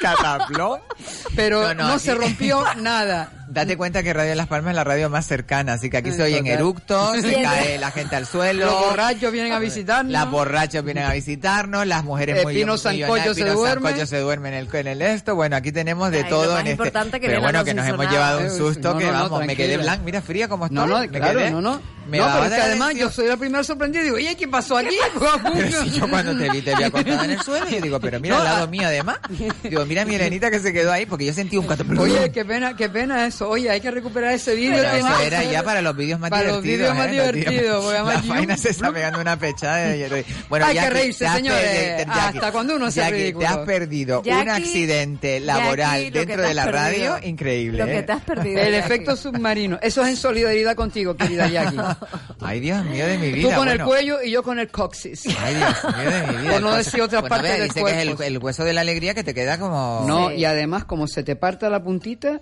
Cataplón. Pero No, no, no, se rompió nada. Date (laughs) cuenta que Radio Las Palmas es la radio más cercana, así que aquí se oyen eructos, se cae la gente al suelo. Los borrachos vienen a visitarnos. Las borrachos vienen a visitarnos, las mujeres muy Pino Sancocho se duerme. Se duerme en el, en el esto. Bueno, aquí tenemos de Ay, todo lo más en este. importante que Pero bueno, no que nos hemos llevado un susto no, que no, no, vamos, me quedé blanco. Mira, fría como estoy. No, no, claro, quedé. no, no. Me no, pero es que además yo soy la primera sorprendida. Digo, oye, ¿qué pasó aquí? (laughs) Pero si yo cuando te vi te vi (laughs) acostada en el suelo, yo digo, pero mira No, al lado ah. mío además. (laughs) Digo, mira a mi Elenita que se quedó ahí porque yo sentí un cataplum. Oye, qué pena, qué pena eso. Oye, hay que recuperar ese vídeo. Eso era ya para los vídeos más para los divertidos. vídeos más ¿eh? Los divertidos, porque La además yo- vaina se está pegando una pechada. de- Bueno, Hay Jackie, que reírse, señores, hasta cuando uno sea Jackie, ridículo. Te has perdido un Jackie, accidente laboral Jackie, dentro de la radio increíble. Lo que ¿eh? te has perdido. El efecto submarino. Eso es en solidaridad contigo, querida Jackie. (laughs) Ay, Dios mío de mi Tú vida. con el cuello y yo con el coxis. Ay, Dios mío de mi vida. (laughs) Por no decir Bueno, partes vea, del dice que es el, hueso de la alegría que te queda como... No, y además, como se te parta la puntita,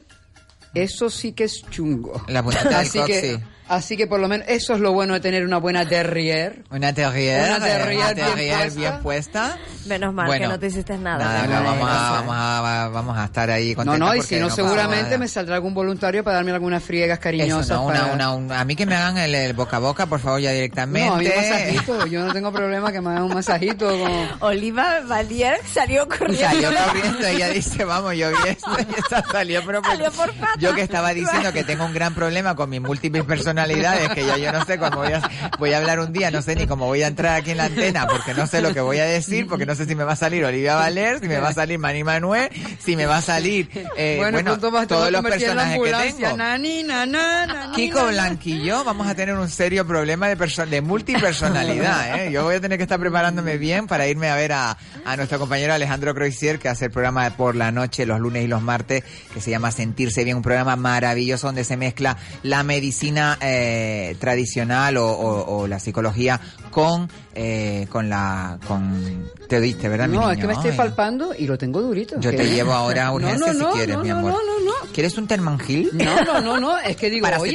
eso sí que es chungo. La puntita del (laughs) así que, coxis. Así que por lo menos eso es lo bueno de tener una buena terrier. Una terrier, Una terrier una bien terrier puesta. bien puesta. Menos mal Bueno, que no te hiciste nada. Nada, no, vamos, a, eso. vamos, a, vamos a estar ahí No, contentos no, y si no, seguramente me saldrá algún voluntario para darme algunas friegas Eso cariñosas. no, una, para- una, un- a mí que me hagan el, el boca a boca, por favor, ya directamente. No, a mí un masajito. Yo no tengo problema que me hagan un masajito. Como... (laughs) Oliva Valier salió corriendo. Salió corriendo, ella dice, vamos, yo vi esto y esta salió, pero por- Salió por patas. yo que estaba diciendo que tengo un gran problema con mis múltiples (laughs) personalidades, que ya yo no sé cómo voy a, voy a hablar un día, no sé ni cómo voy a entrar aquí en la antena, porque no sé lo que voy a decir, porque no sé si me va a salir Olivia Valer, si me va a salir Manny Manuel, si me va a salir, eh, bueno, vas todos los personajes que tengo. Nani, na, na, na, ni, Kiko. Blanquillo vamos a tener un serio problema de, de multipersonalidad. ¿eh? Yo voy a tener que estar preparándome bien para irme a ver a, a nuestro compañero Alejandro Croisier, que hace el programa por la noche, los lunes y los martes, que se llama Sentirse Bien, un programa maravilloso donde se mezcla la medicina eh, tradicional o, o- o la psicología con, eh, con la... con Te diste, ¿verdad, mi No, es que me estoy Ay. palpando y lo tengo durito. Yo ¿Qué? te llevo ahora a (laughs) No, urgencia no, no, si quieres, no, mi no, amor. No, no, no. ¿Quieres un termangil? No, no, no, no, es que digo, oye,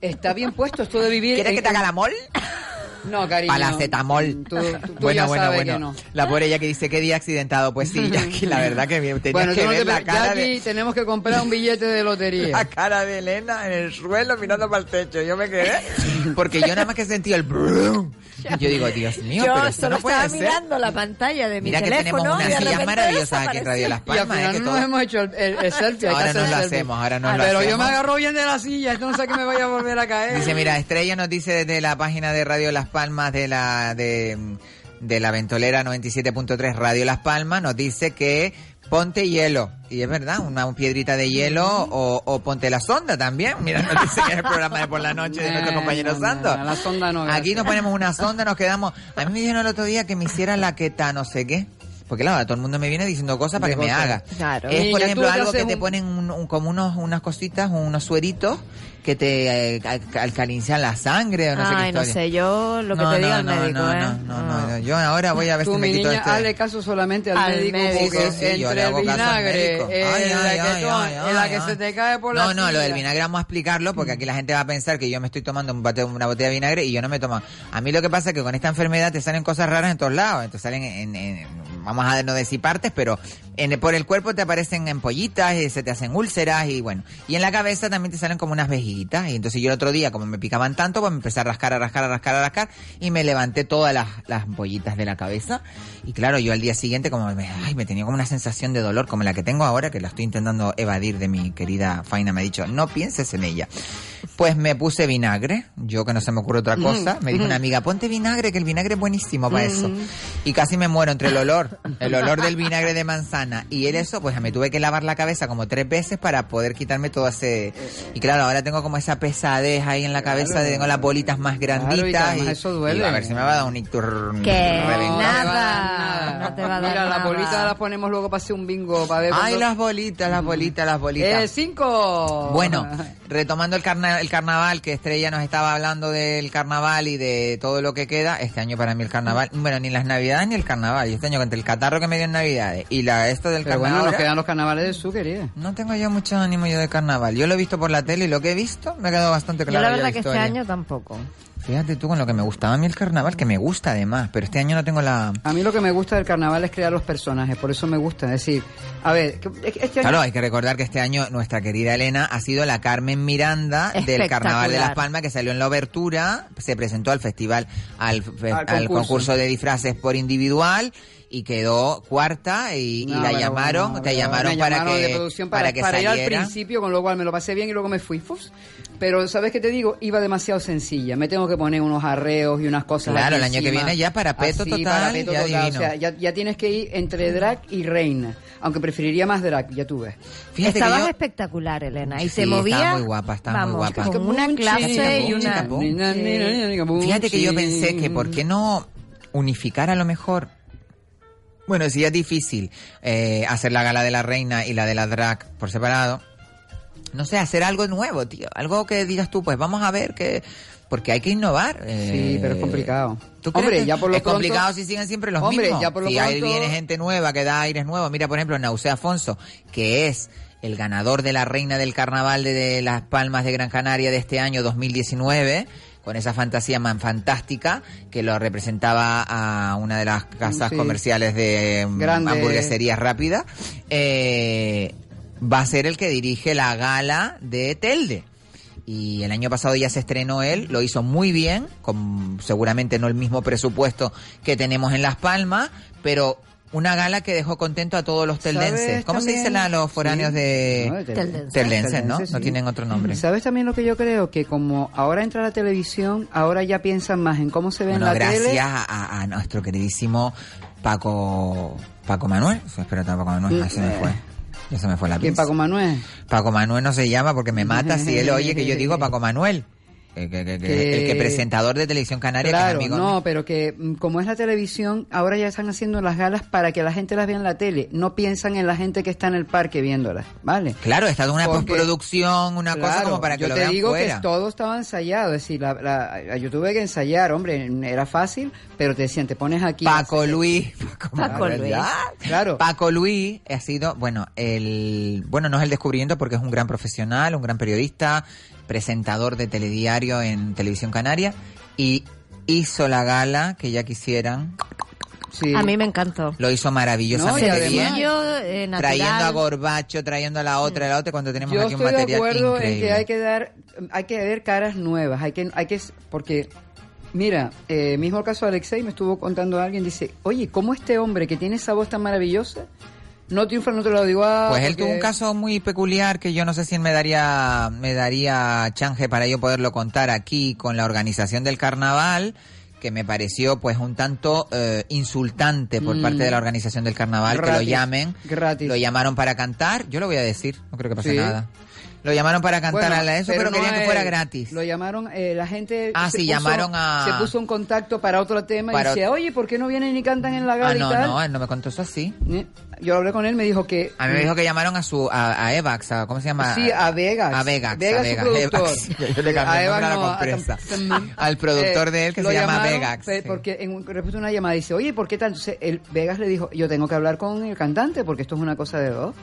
está bien puesto esto de vivir... ¿Quieres en- que te haga la mol? No, cariño. Paracetamol. Tú, tú- tú bueno, ya bueno, sabes bueno. que no. La pobre ella que dice que día accidentado. Pues sí, Jackie, la (laughs) verdad que tenías Bueno, que no ver te la cara Jackie, de tenemos que comprar un billete de lotería. (laughs) la cara de Elena en el suelo mirando para el techo. Yo me quedé porque yo nada más que sentí el brum. (laughs) Y yo digo, Dios mío, Yo pero esto solo no puede estaba ser. mirando la pantalla de mi Mira que teléfono tenemos y de unas sillas maravillosas aquí en. Radio Las Y al Palmas. final eh, que no todo- nos hemos hecho el, el- el selfie. que Ahora nos lo hacemos, ahora nos Ah, lo Pero yo hacemos. me agarro bien de la silla, esto no sé que me vaya a volver a caer. Dice, mira, Estrella nos dice desde la página de Radio Las Palmas de la de, de la ventolera 97.3 Radio Las Palmas, nos dice que ponte hielo. Y es verdad, una piedrita de hielo o, o ponte la sonda también. Mira, nos dice que es el programa de por la noche de nuestro compañero no, Santos. no, la sonda no. Aquí nos ponemos una sonda, nos quedamos. A mí me dijeron el otro día que me hiciera la queta no sé qué. Porque claro, todo el mundo me viene diciendo cosas para De que me cosas. haga. Claro. Es, por ejemplo, tú algo que haces te un- ponen un- un- como unos, unas cositas, unos sueritos que te eh, al- alcalinizan la sangre o no sé qué Ay, no historia. sé, yo lo que No, te no, diga el no, médico, no, ¿eh? no, no, no, no. Yo ahora voy a ver Tú, si me mi quito niña, este... hazle caso solamente al Al médico, médico. porque Sí, sí, yo le entre el hago caso al vinagre, médico. el Ay, ay, ay, laquetón, ay, en la ay, que ay. se te cae por la No, no, lo del vinagre vamos a explicarlo porque aquí la gente va a pensar que yo me estoy tomando un bate- una botella de vinagre y yo no me tomo. A mí lo que pasa es que con esta enfermedad te salen cosas raras en todos lados. Entonces salen en, en- vamos a no decir partes, pero en, por el cuerpo te aparecen ampollitas y se te hacen úlceras y bueno. Y en la cabeza también te salen como unas vejitas. Y entonces yo el otro día, como me picaban tanto, pues me empecé a rascar, a rascar, a rascar, a rascar y me levanté todas las, las ampollitas de la cabeza. Y claro, yo al día siguiente como me, ay, me tenía como una sensación de dolor como la que tengo ahora, que la estoy intentando evadir de mi querida Faina. Me ha dicho, no pienses en ella. Pues me puse vinagre, yo que no se me ocurre otra cosa. Mm, Me dijo mm. una amiga, ponte vinagre, que el vinagre es buenísimo para Mm. eso. Y casi me muero entre el olor, el olor del vinagre de manzana y el eso, pues me tuve que lavar la cabeza como tres veces para poder quitarme todo ese... Y claro, ahora tengo como esa pesadez ahí en la cabeza, de tengo las bolitas más granditas. y eso duele. y a ver si me va a dar un ictur... Que nada, no te va a dar Mira, nada. las bolitas las ponemos luego para hacer un bingo, para ver Ay, las bolitas, las bolitas, las bolitas. Eh, cinco. Bueno, (laughs) retomando el, carna- el carnaval, que Estrella nos estaba hablando del carnaval y de todo lo que queda, este año para mí el carnaval, bueno, ni las navidades ni el carnaval, este año entre el catarro que me dio en navidades y la esto del Pero carnaval... bueno, nos quedan los carnavales de su querida. No tengo yo mucho ánimo yo de carnaval. Yo lo he visto por la tele y lo que he visto me ha quedado bastante Yo claro. la ya verdad que este año tampoco. Fíjate tú con lo que me gustaba a mí el carnaval, que me gusta además, pero este año no tengo la... A mí lo que me gusta del carnaval es crear los personajes, por eso me gusta. Es decir, a ver, este año... Claro, hay que recordar que este año nuestra querida Elena ha sido la Carmen Miranda del. Carnaval de Las Palmas, que salió en la obertura, se presentó al festival, al, fe- Al al concurso. concurso. de disfraces por individual y quedó cuarta y, y No, la pero llamaron, bueno, te llamaron me para llamaron que de producción para, para que para ir al saliera. principio, con lo cual me lo pasé bien y luego me fui. Fuf. Pero, ¿sabes qué te digo? Iba demasiado sencilla. Me tengo que poner unos arreos y unas cosas Claro, aquí el año que encima. viene ya parapeto Así, total, parapeto ya total. O sea, ya, ya tienes que ir entre drag y reina. Aunque preferiría más drag, ya tú ves. Fíjate Estabas que yo- espectacular, Elena, y Sí, se movía. estaba muy guapa, estaba muy vamos, guapa. Con una clase y una. Fíjate que yo pensé que por qué no unificar a lo mejor. Bueno, si ya es difícil eh, hacer la gala de la reina y la de la drag por separado. No sé, hacer algo nuevo, tío. Algo que digas tú, pues vamos a ver que... Porque hay que innovar. Sí, eh, pero es complicado. ¿Tú crees Hombre, que ya por lo es pronto- complicado si siguen siempre los Hombre, mismos. ya por lo si ahí pronto- viene gente nueva que da aires nuevos. Mira, por ejemplo, Nausea Afonso, que es el ganador de la reina del carnaval de, de Las Palmas de Gran Canaria de este año 2019 con esa fantasía man fantástica que lo representaba a una de las casas Sí. comerciales de mm, Grande. hamburgueserías rápidas, eh, va a ser el que dirige la gala de Telde. Y el año pasado ya se estrenó él, lo hizo muy bien, con seguramente no el mismo presupuesto que tenemos en Las Palmas, pero una gala que dejó contento a todos los teldenses. ¿Sabes ¿Cómo se también? dicen a los foráneos Sí. de No, de teldenses. teldenses, no? Teldenses, No sí. tienen otro nombre. ¿Sabes también lo que yo creo? Que como ahora entra la televisión, ahora ya piensan más en cómo se ve Bueno, en la gracias tele. a, a nuestro queridísimo Paco Paco Manuel. Espérate, Paco Manuel, ya se me fue. Ya se me fue la ¿Quién. Paco Manuel? Paco Manuel no se llama porque me mata si él oye que yo digo Paco Manuel. Que, que- que- que- Que- El que presentador de televisión canaria que es Claro, amigo no, mío. pero que mm, como es la televisión, ahora ya están haciendo las galas para que la gente las vea en la tele. No piensan en la gente que está en el parque viéndolas, ¿vale? Claro, está una Porque- postproducción, una cosa como para que yo lo te vean digo fuera. que todo estaba ensayado, es decir, la, la- yo tuve que ensayar, hombre, era fácil, pero te decían, te pones aquí. (laughs) Paco Luis. Paco Luis. Claro. Paco Luis ha sido, bueno, el, bueno, no es el descubrimiento porque es un gran profesional, un gran periodista, presentador de telediario en Televisión Canaria y hizo la gala que ya quisieran. A mí me encantó. Lo hizo maravillosamente No, y además- bien. Eh. Trayendo a Gorbacho, trayendo a la otra, a la otra, cuando tenemos Yo aquí un estoy de material acuerdo increíble. en que hay que dar, hay que ver caras nuevas, hay que, hay que, porque, mira, eh, mismo el caso de Alexei me estuvo contando alguien, dice, oye, ¿cómo este hombre que tiene esa voz tan maravillosa no triunfa en otro lado? Digo, ah, Pues él porque- tuvo un caso muy peculiar que yo no sé si él me daría, me daría change para yo poderlo contar aquí con la organización del carnaval, que me pareció pues un tanto eh, insultante por Mm. parte de la organización del carnaval, que lo llamen, gratis. lo llamaron para cantar, yo lo voy a decir, no creo que pase Sí. nada. Lo llamaron para cantar Bueno, a la eso, pero, no querían que fuera gratis. Lo llamaron, eh, la gente. Ah, se sí, puso- llamaron a- Se puso en contacto para otro tema Para y decía, oye, ¿por qué no vienen ni cantan en la gala Ah, y no, tal? no, él no me contó eso así. Yo hablé con él, me dijo que. A mí me dijo que llamaron a su a, a Evax, a, ¿cómo se llama? Sí, a Vegas. A Vegas, Vegas, a Vegas. productor. (laughs) Evax. Yo le cambié A Evax la compresa. (laughs) Al productor Eh, de él que se llama Vegax. Porque en un, respuesta a una llamada dice, oye, ¿por qué tal? Entonces, el Vegas le dijo, yo tengo que hablar con el cantante porque esto es una cosa de dos.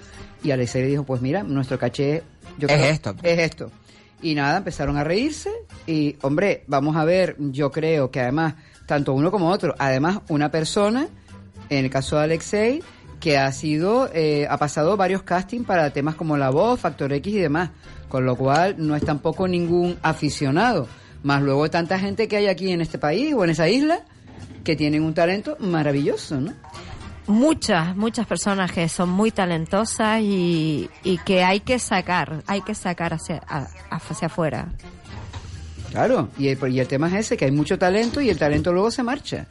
Y Alexei le dijo, pues mira, nuestro caché yo Es creo- esto. Es esto. Y nada, empezaron a reírse y, hombre, vamos a ver, yo creo que además, tanto uno como otro, además una persona, en el caso de Alexei, que ha sido, eh, ha pasado varios castings para temas como La Voz, Factor X y demás, con lo cual no es tampoco ningún aficionado, más luego tanta gente que hay aquí en este país o en esa isla que tienen un talento maravilloso, ¿no? Muchas, muchas personas que son muy talentosas y, y que hay que sacar, hay que sacar hacia, hacia afuera. Claro, y el, y el tema es ese, que hay mucho talento y el talento luego se marcha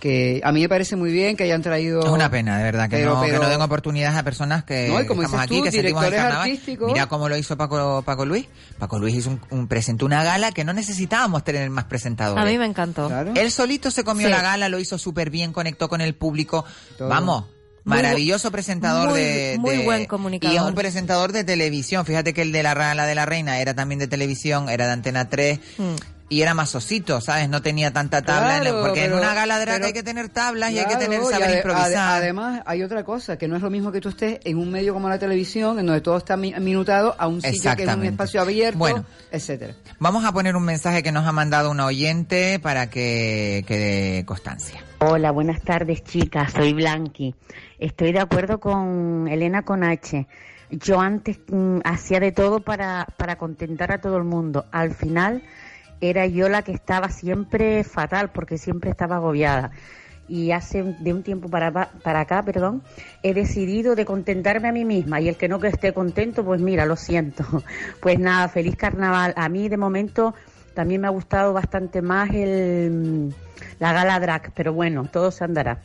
que a mí me parece muy bien que hayan traído... Es una pena, de verdad, que, Pero- no, que pero- no den oportunidades a personas que No, como estamos aquí, tú, que sentimos el directores carnaval. artísticos. Mira cómo lo hizo Paco, Paco Luis. Paco Luis hizo un, un- presentó una gala que no necesitábamos tener más presentadores. A mí me encantó. Él solito se comió Sí. la gala, lo hizo súper bien, conectó con el público. Todo. Vamos. Maravilloso presentador muy- de, muy de- buen Y es comunicador. un presentador de televisión. Fíjate que el de la gala de la reina era también de televisión, era de Antena 3. Y era más osito, ¿sabes? No tenía tanta tabla. en el- Claro, porque pero- en una gala drag pero- hay que tener tablas y hay que tener saber ade- improvisar. ade- además, hay otra cosa, que no es lo mismo que tú estés en un medio como la televisión, en donde todo está mi- minutado, a un sitio que es un espacio abierto, Bueno. etcétera. Vamos a poner un mensaje que nos ha mandado una oyente para que quede constancia. Hola, buenas tardes chicas, soy Blanqui. Estoy de acuerdo con Elena con H. Yo antes mm, hacía de todo para, para contentar a todo el mundo. Al final era yo la que estaba siempre fatal porque siempre estaba agobiada. Y hace de un tiempo para, pa- para acá, perdón, he decidido de contentarme a mí misma y el que no que esté contento, pues mira, lo siento. (laughs) Pues nada, feliz carnaval. A mí de momento también me ha gustado bastante más el, la gala drag, pero bueno, todo se andará.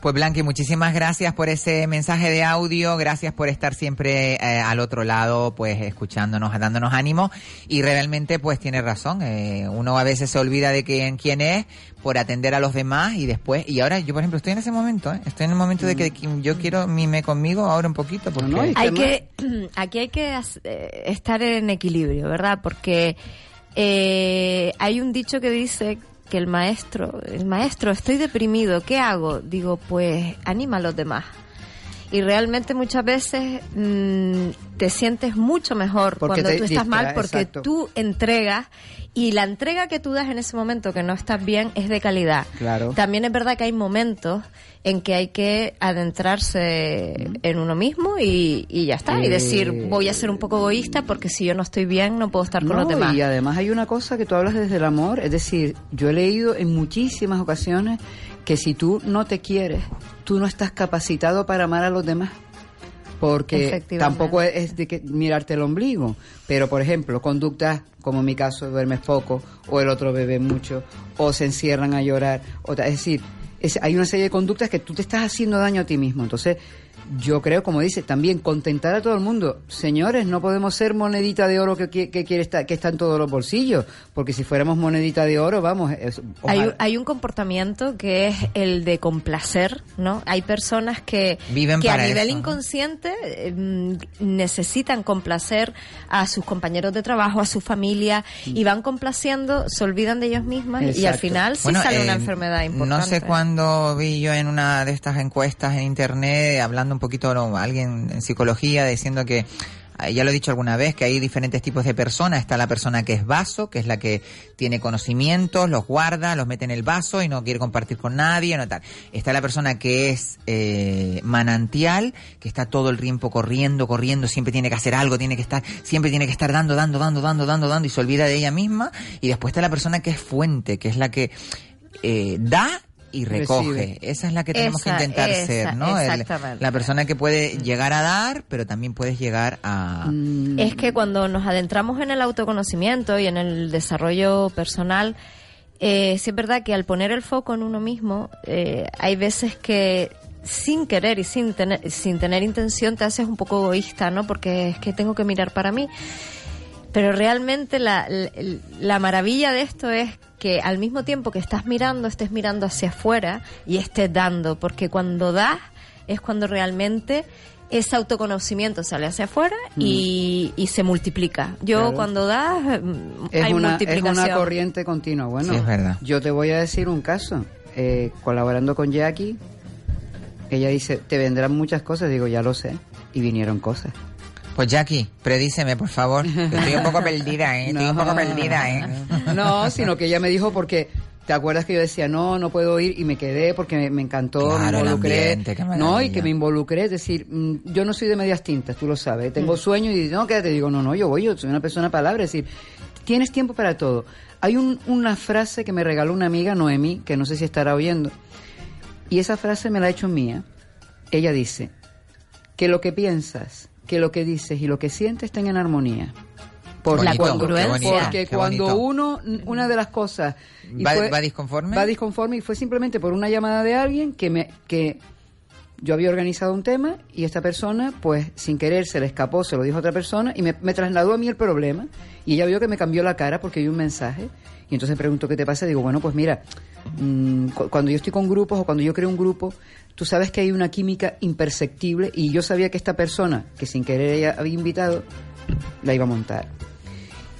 Pues Blanqui, muchísimas gracias por ese mensaje de audio, gracias por estar siempre eh, al otro lado, pues escuchándonos, dándonos ánimo y realmente pues tiene razón, eh, uno a veces se olvida de quién, quién es por atender a los demás y después, y ahora yo por ejemplo estoy en ese momento, ¿eh? estoy en el momento de que Mm. yo quiero mime conmigo ahora un poquito porque... hay que (clears throat) aquí hay que as- eh, estar en equilibrio verdad porque eh, hay un dicho que dice que el maestro el maestro estoy deprimido qué hago digo pues anima a los demás y realmente muchas veces mm, te sientes mucho mejor Porque cuando tú estás mal porque exacto. tú entregas y la entrega que tú das en ese momento que no estás bien es de calidad Claro. también es verdad que hay momentos en que hay que adentrarse en uno mismo y, y ya está. Y Eh, decir, voy a ser un poco egoísta porque si yo no estoy bien no puedo estar con No, los demás. Y además hay una cosa que tú hablas desde el amor, es decir, yo he leído en muchísimas ocasiones que si tú no te quieres, tú no estás capacitado para amar a los demás. Porque tampoco es de que mirarte el ombligo. Pero, por ejemplo, conductas como en mi caso, duermes poco, o el otro bebe mucho, o se encierran a llorar. O es decir, es- hay una serie de conductas que tú te estás haciendo daño a ti mismo. Entonces, yo creo, como dice, también contentar a todo el mundo. Señores, no podemos ser monedita de oro que, qui- que quiere estar, que está en todos los bolsillos, porque si fuéramos monedita de oro, vamos, es- Hay, un- hay un comportamiento que es el de complacer, ¿no? Hay personas que, Viven que a nivel inconsciente eh, necesitan complacer a sus compañeros de trabajo, a su familia, y van complaciendo, se olvidan de ellos mismas y al Exacto. final sí Bueno, sale una eh, enfermedad importante. No sé cuándo vi yo en una de estas encuestas en internet, hablando un poquito, alguien en psicología, diciendo que, eh, ya lo he dicho alguna vez, que hay diferentes tipos de personas. Está la persona que es vaso, que es la que tiene conocimientos, los guarda, los mete en el vaso y no quiere compartir con nadie, no tal. Está la persona que es eh, manantial, que está todo el tiempo corriendo, corriendo, siempre tiene que hacer algo, tiene que estar, siempre tiene que estar dando, dando, dando, dando, dando, dando y se olvida de ella misma. Y después está la persona que es fuente, que es la que eh, da y recoge. Recibe. Esa es la que tenemos Esa, que intentar esa, ser, ¿no? El- exactamente. la persona que puede llegar a dar, pero también puedes llegar a... Mm. Es que cuando nos adentramos en el autoconocimiento y en el desarrollo personal, eh, sí es verdad que al poner el foco en uno mismo, eh, hay veces que sin querer y sin tener, sin tener intención te haces un poco egoísta, ¿no? Porque es que tengo que mirar para mí. Pero realmente la, la, la maravilla de esto es que al mismo tiempo que estás mirando, estés mirando hacia afuera y estés dando, porque cuando das es cuando realmente ese autoconocimiento sale hacia afuera y, y se multiplica. Yo Claro. cuando das mm, es hay una, es multiplicación. una corriente continua. Bueno, Sí, es verdad. yo te voy a decir un caso. Eh, colaborando con Jackie, ella dice, te vendrán muchas cosas. Digo, ya lo sé. Y vinieron cosas. Pues Jackie, predíceme, por favor. (laughs) Estoy un poco perdida, ¿eh? Estoy un poco perdida, ¿eh? No, sino que ella me dijo porque... ¿Te acuerdas que yo decía, no, no puedo ir? Y me quedé porque me, me encantó, Claro, me el involucré. ambiente, qué no, y que me involucré. Es decir, mm, yo no soy de medias tintas, tú lo sabes. Tengo Mm. sueño y no, quédate. Digo, no, no, yo voy, yo soy una persona palabra. Es decir, tienes tiempo para todo. Hay un- una frase que me regaló una amiga, Noemí, que no sé si estará oyendo. Y esa frase me la ha hecho mía. Ella dice, que lo que piensas, que lo que dices y lo que sientes estén en armonía. Por la congruencia. Porque cuando uno, una de las cosas... y ¿Va, va disconforme? Va disconforme y fue simplemente por una llamada de alguien que me que yo había organizado un tema y esta persona, pues sin querer, se le escapó, se lo dijo a otra persona y me, me trasladó a mí el problema y ella vio que me cambió la cara porque vi un mensaje y entonces preguntó qué te pasa. Digo, bueno, pues mira, mm, cu- cuando yo estoy con grupos o cuando yo creo un grupo, tú sabes que hay una química imperceptible y yo sabía que esta persona, que sin querer ella había invitado, la iba a montar.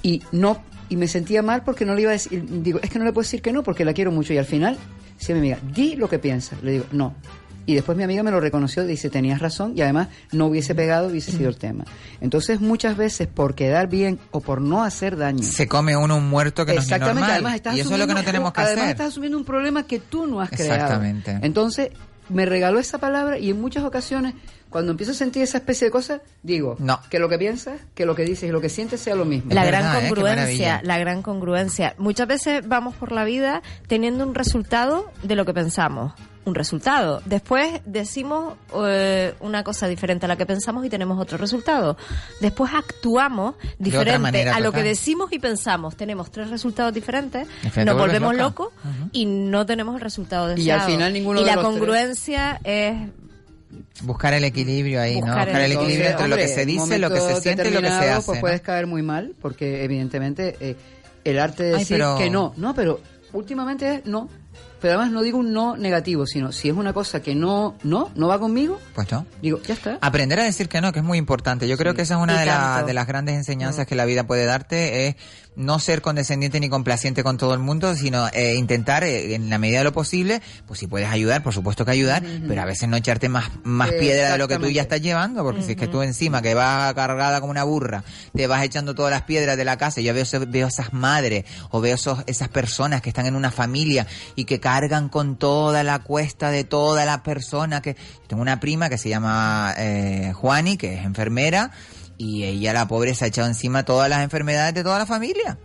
Y no y me sentía mal porque no le iba a decir digo es que no le puedo decir que no porque la quiero mucho y al final dice mi amiga di lo que piensas le digo no y después mi amiga me lo reconoció dice tenías razón y además no hubiese pegado hubiese sido el tema entonces muchas veces por quedar bien o por no hacer daño Se come uno un muerto que no es normal. además estás y eso es lo que no asumiendo- tenemos que además hacer. estás asumiendo un problema que tú no has creado. Exactamente. Entonces, me regaló esa palabra y en muchas ocasiones, cuando empiezo a sentir esa especie de cosas, digo No. que lo que piensas, que lo que dices y lo que sientes sea lo mismo. La Es gran verdad, ¿eh? Congruencia, la gran congruencia. Muchas veces vamos por la vida teniendo un resultado de lo que pensamos. Un resultado. Después decimos eh, una cosa diferente a la que pensamos y tenemos otro resultado. Después actuamos diferente manera a lo que decimos y pensamos. Tenemos tres resultados diferentes, nos volvemos locos y no tenemos el resultado Y al deseado. final ninguno Y de la los tres. congruencia es Buscar el equilibrio ahí, ¿no? Buscar el el equilibrio entre lo que se dice, lo que se siente y lo que se determinados, hace. Pues ¿no? puedes caer muy mal, porque evidentemente eh, el arte de Ay, decir pero- que no, no, pero últimamente es no. Pero además no digo un no negativo, sino si es una cosa que no, no, no va conmigo, Pues no. digo, ya está. Aprender a decir que no, que es muy importante. Yo creo que esa es una de, la- de las grandes enseñanzas que la vida puede darte, es no ser condescendiente ni complaciente con todo el mundo, sino eh, intentar, eh, en la medida de lo posible, pues si puedes ayudar, por supuesto que ayudar, pero a veces no echarte más, más piedra de lo que tú ya estás llevando, porque si es que tú encima, que vas cargada como una burra, te vas echando todas las piedras de la casa, yo veo, veo esas madres, o veo esos, esas personas que están en una familia y que cargan con toda la cuesta de toda la persona que... Tengo una prima que se llama eh, Juani, que es enfermera, y ella, la pobre, se ha echado encima todas las enfermedades de toda la familia.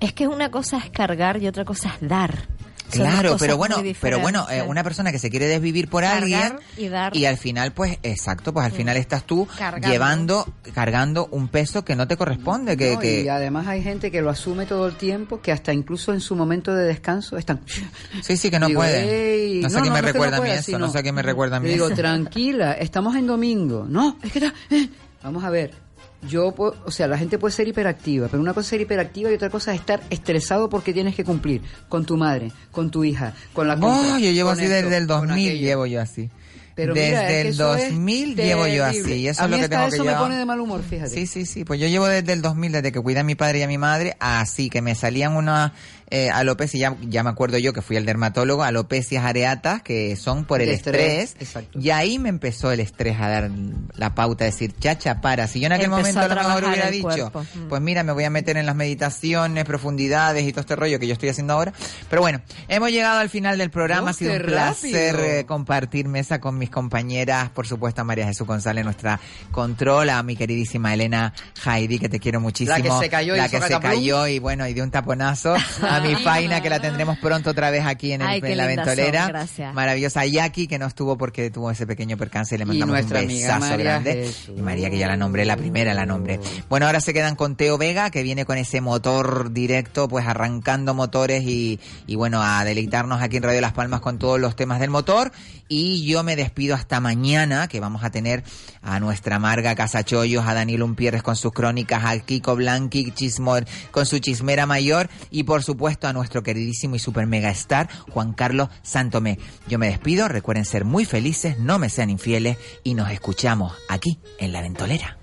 es que una cosa es cargar y otra cosa es dar. Claro, pero bueno, pero bueno, eh, una persona que se quiere desvivir por Cargar alguien y dar. al final, pues, exacto, pues al final estás tú Cargando. llevando, cargando un peso que no te corresponde, que, No, que Y además hay gente que lo asume todo el tiempo, que hasta incluso en su momento de descanso están... (laughs) sí, sí, que no Digo, puede. "Ey, no sé qué me recuerda a mí eso, sino- no sé qué me recuerda a mí digo, eso. (laughs) tranquila, estamos en domingo. No, es que... está- eh". Vamos a ver, yo, o sea, la gente puede ser hiperactiva, pero una cosa es ser hiperactiva y otra cosa es estar estresado porque tienes que cumplir con tu madre, con tu hija, con la compra, Oh, yo llevo así esto, desde el con 2000, aquello. llevo yo así. Pero desde mira, es que el eso es 2000 llevo yo así, y eso A es lo que tengo que eso me llevar. pone de mal humor, fíjate. Sí, sí, sí. Pues yo llevo desde el 2000, desde que cuidé a mi padre y a mi madre, así que me salían unas eh, alopecias, ya, ya me acuerdo yo que fui al dermatólogo, alopecias areatas, que son por el De estrés. estrés, exacto. Y ahí me empezó el estrés a dar la pauta, a decir, chacha, para. Si yo en aquel Empezó momento a a lo mejor hubiera dicho, cuerpo. Mm. pues mira, me voy a meter en las meditaciones, profundidades y todo este rollo que yo estoy haciendo ahora. Pero bueno, hemos llegado al final del programa. Ha sido un placer eh, compartir mesa con mis compañeras, por supuesto a María Jesús González, nuestra control, a mi queridísima Elena Heidi, que te quiero muchísimo. La que se cayó y La hizo que se cayó y bueno, y de un taponazo. A mi Faina, que la tendremos pronto otra vez aquí en, el- Ay, qué en la ventolera. son, gracias. Maravillosa. Jackie, que no estuvo porque tuvo ese pequeño percance y le Y mandamos nuestra un amiga besazo María grande. Jesús. Y María, que ya la nombré, la primera la nombré. Bueno, ahora se quedan con Teo Vega, que viene con ese motor directo, pues arrancando motores y, y bueno, a deleitarnos aquí en Radio Las Palmas con todos los temas del motor. Y yo me despido hasta mañana, que vamos a tener a nuestra Marga Casachollos, a Daniel Umpierres con sus crónicas, al Kiko Blanqui Chismor con su chismera mayor y por supuesto a nuestro queridísimo y super mega star Juan Carlos Santomé. Yo me despido, recuerden ser muy felices, no me sean infieles y nos escuchamos aquí en La Ventolera.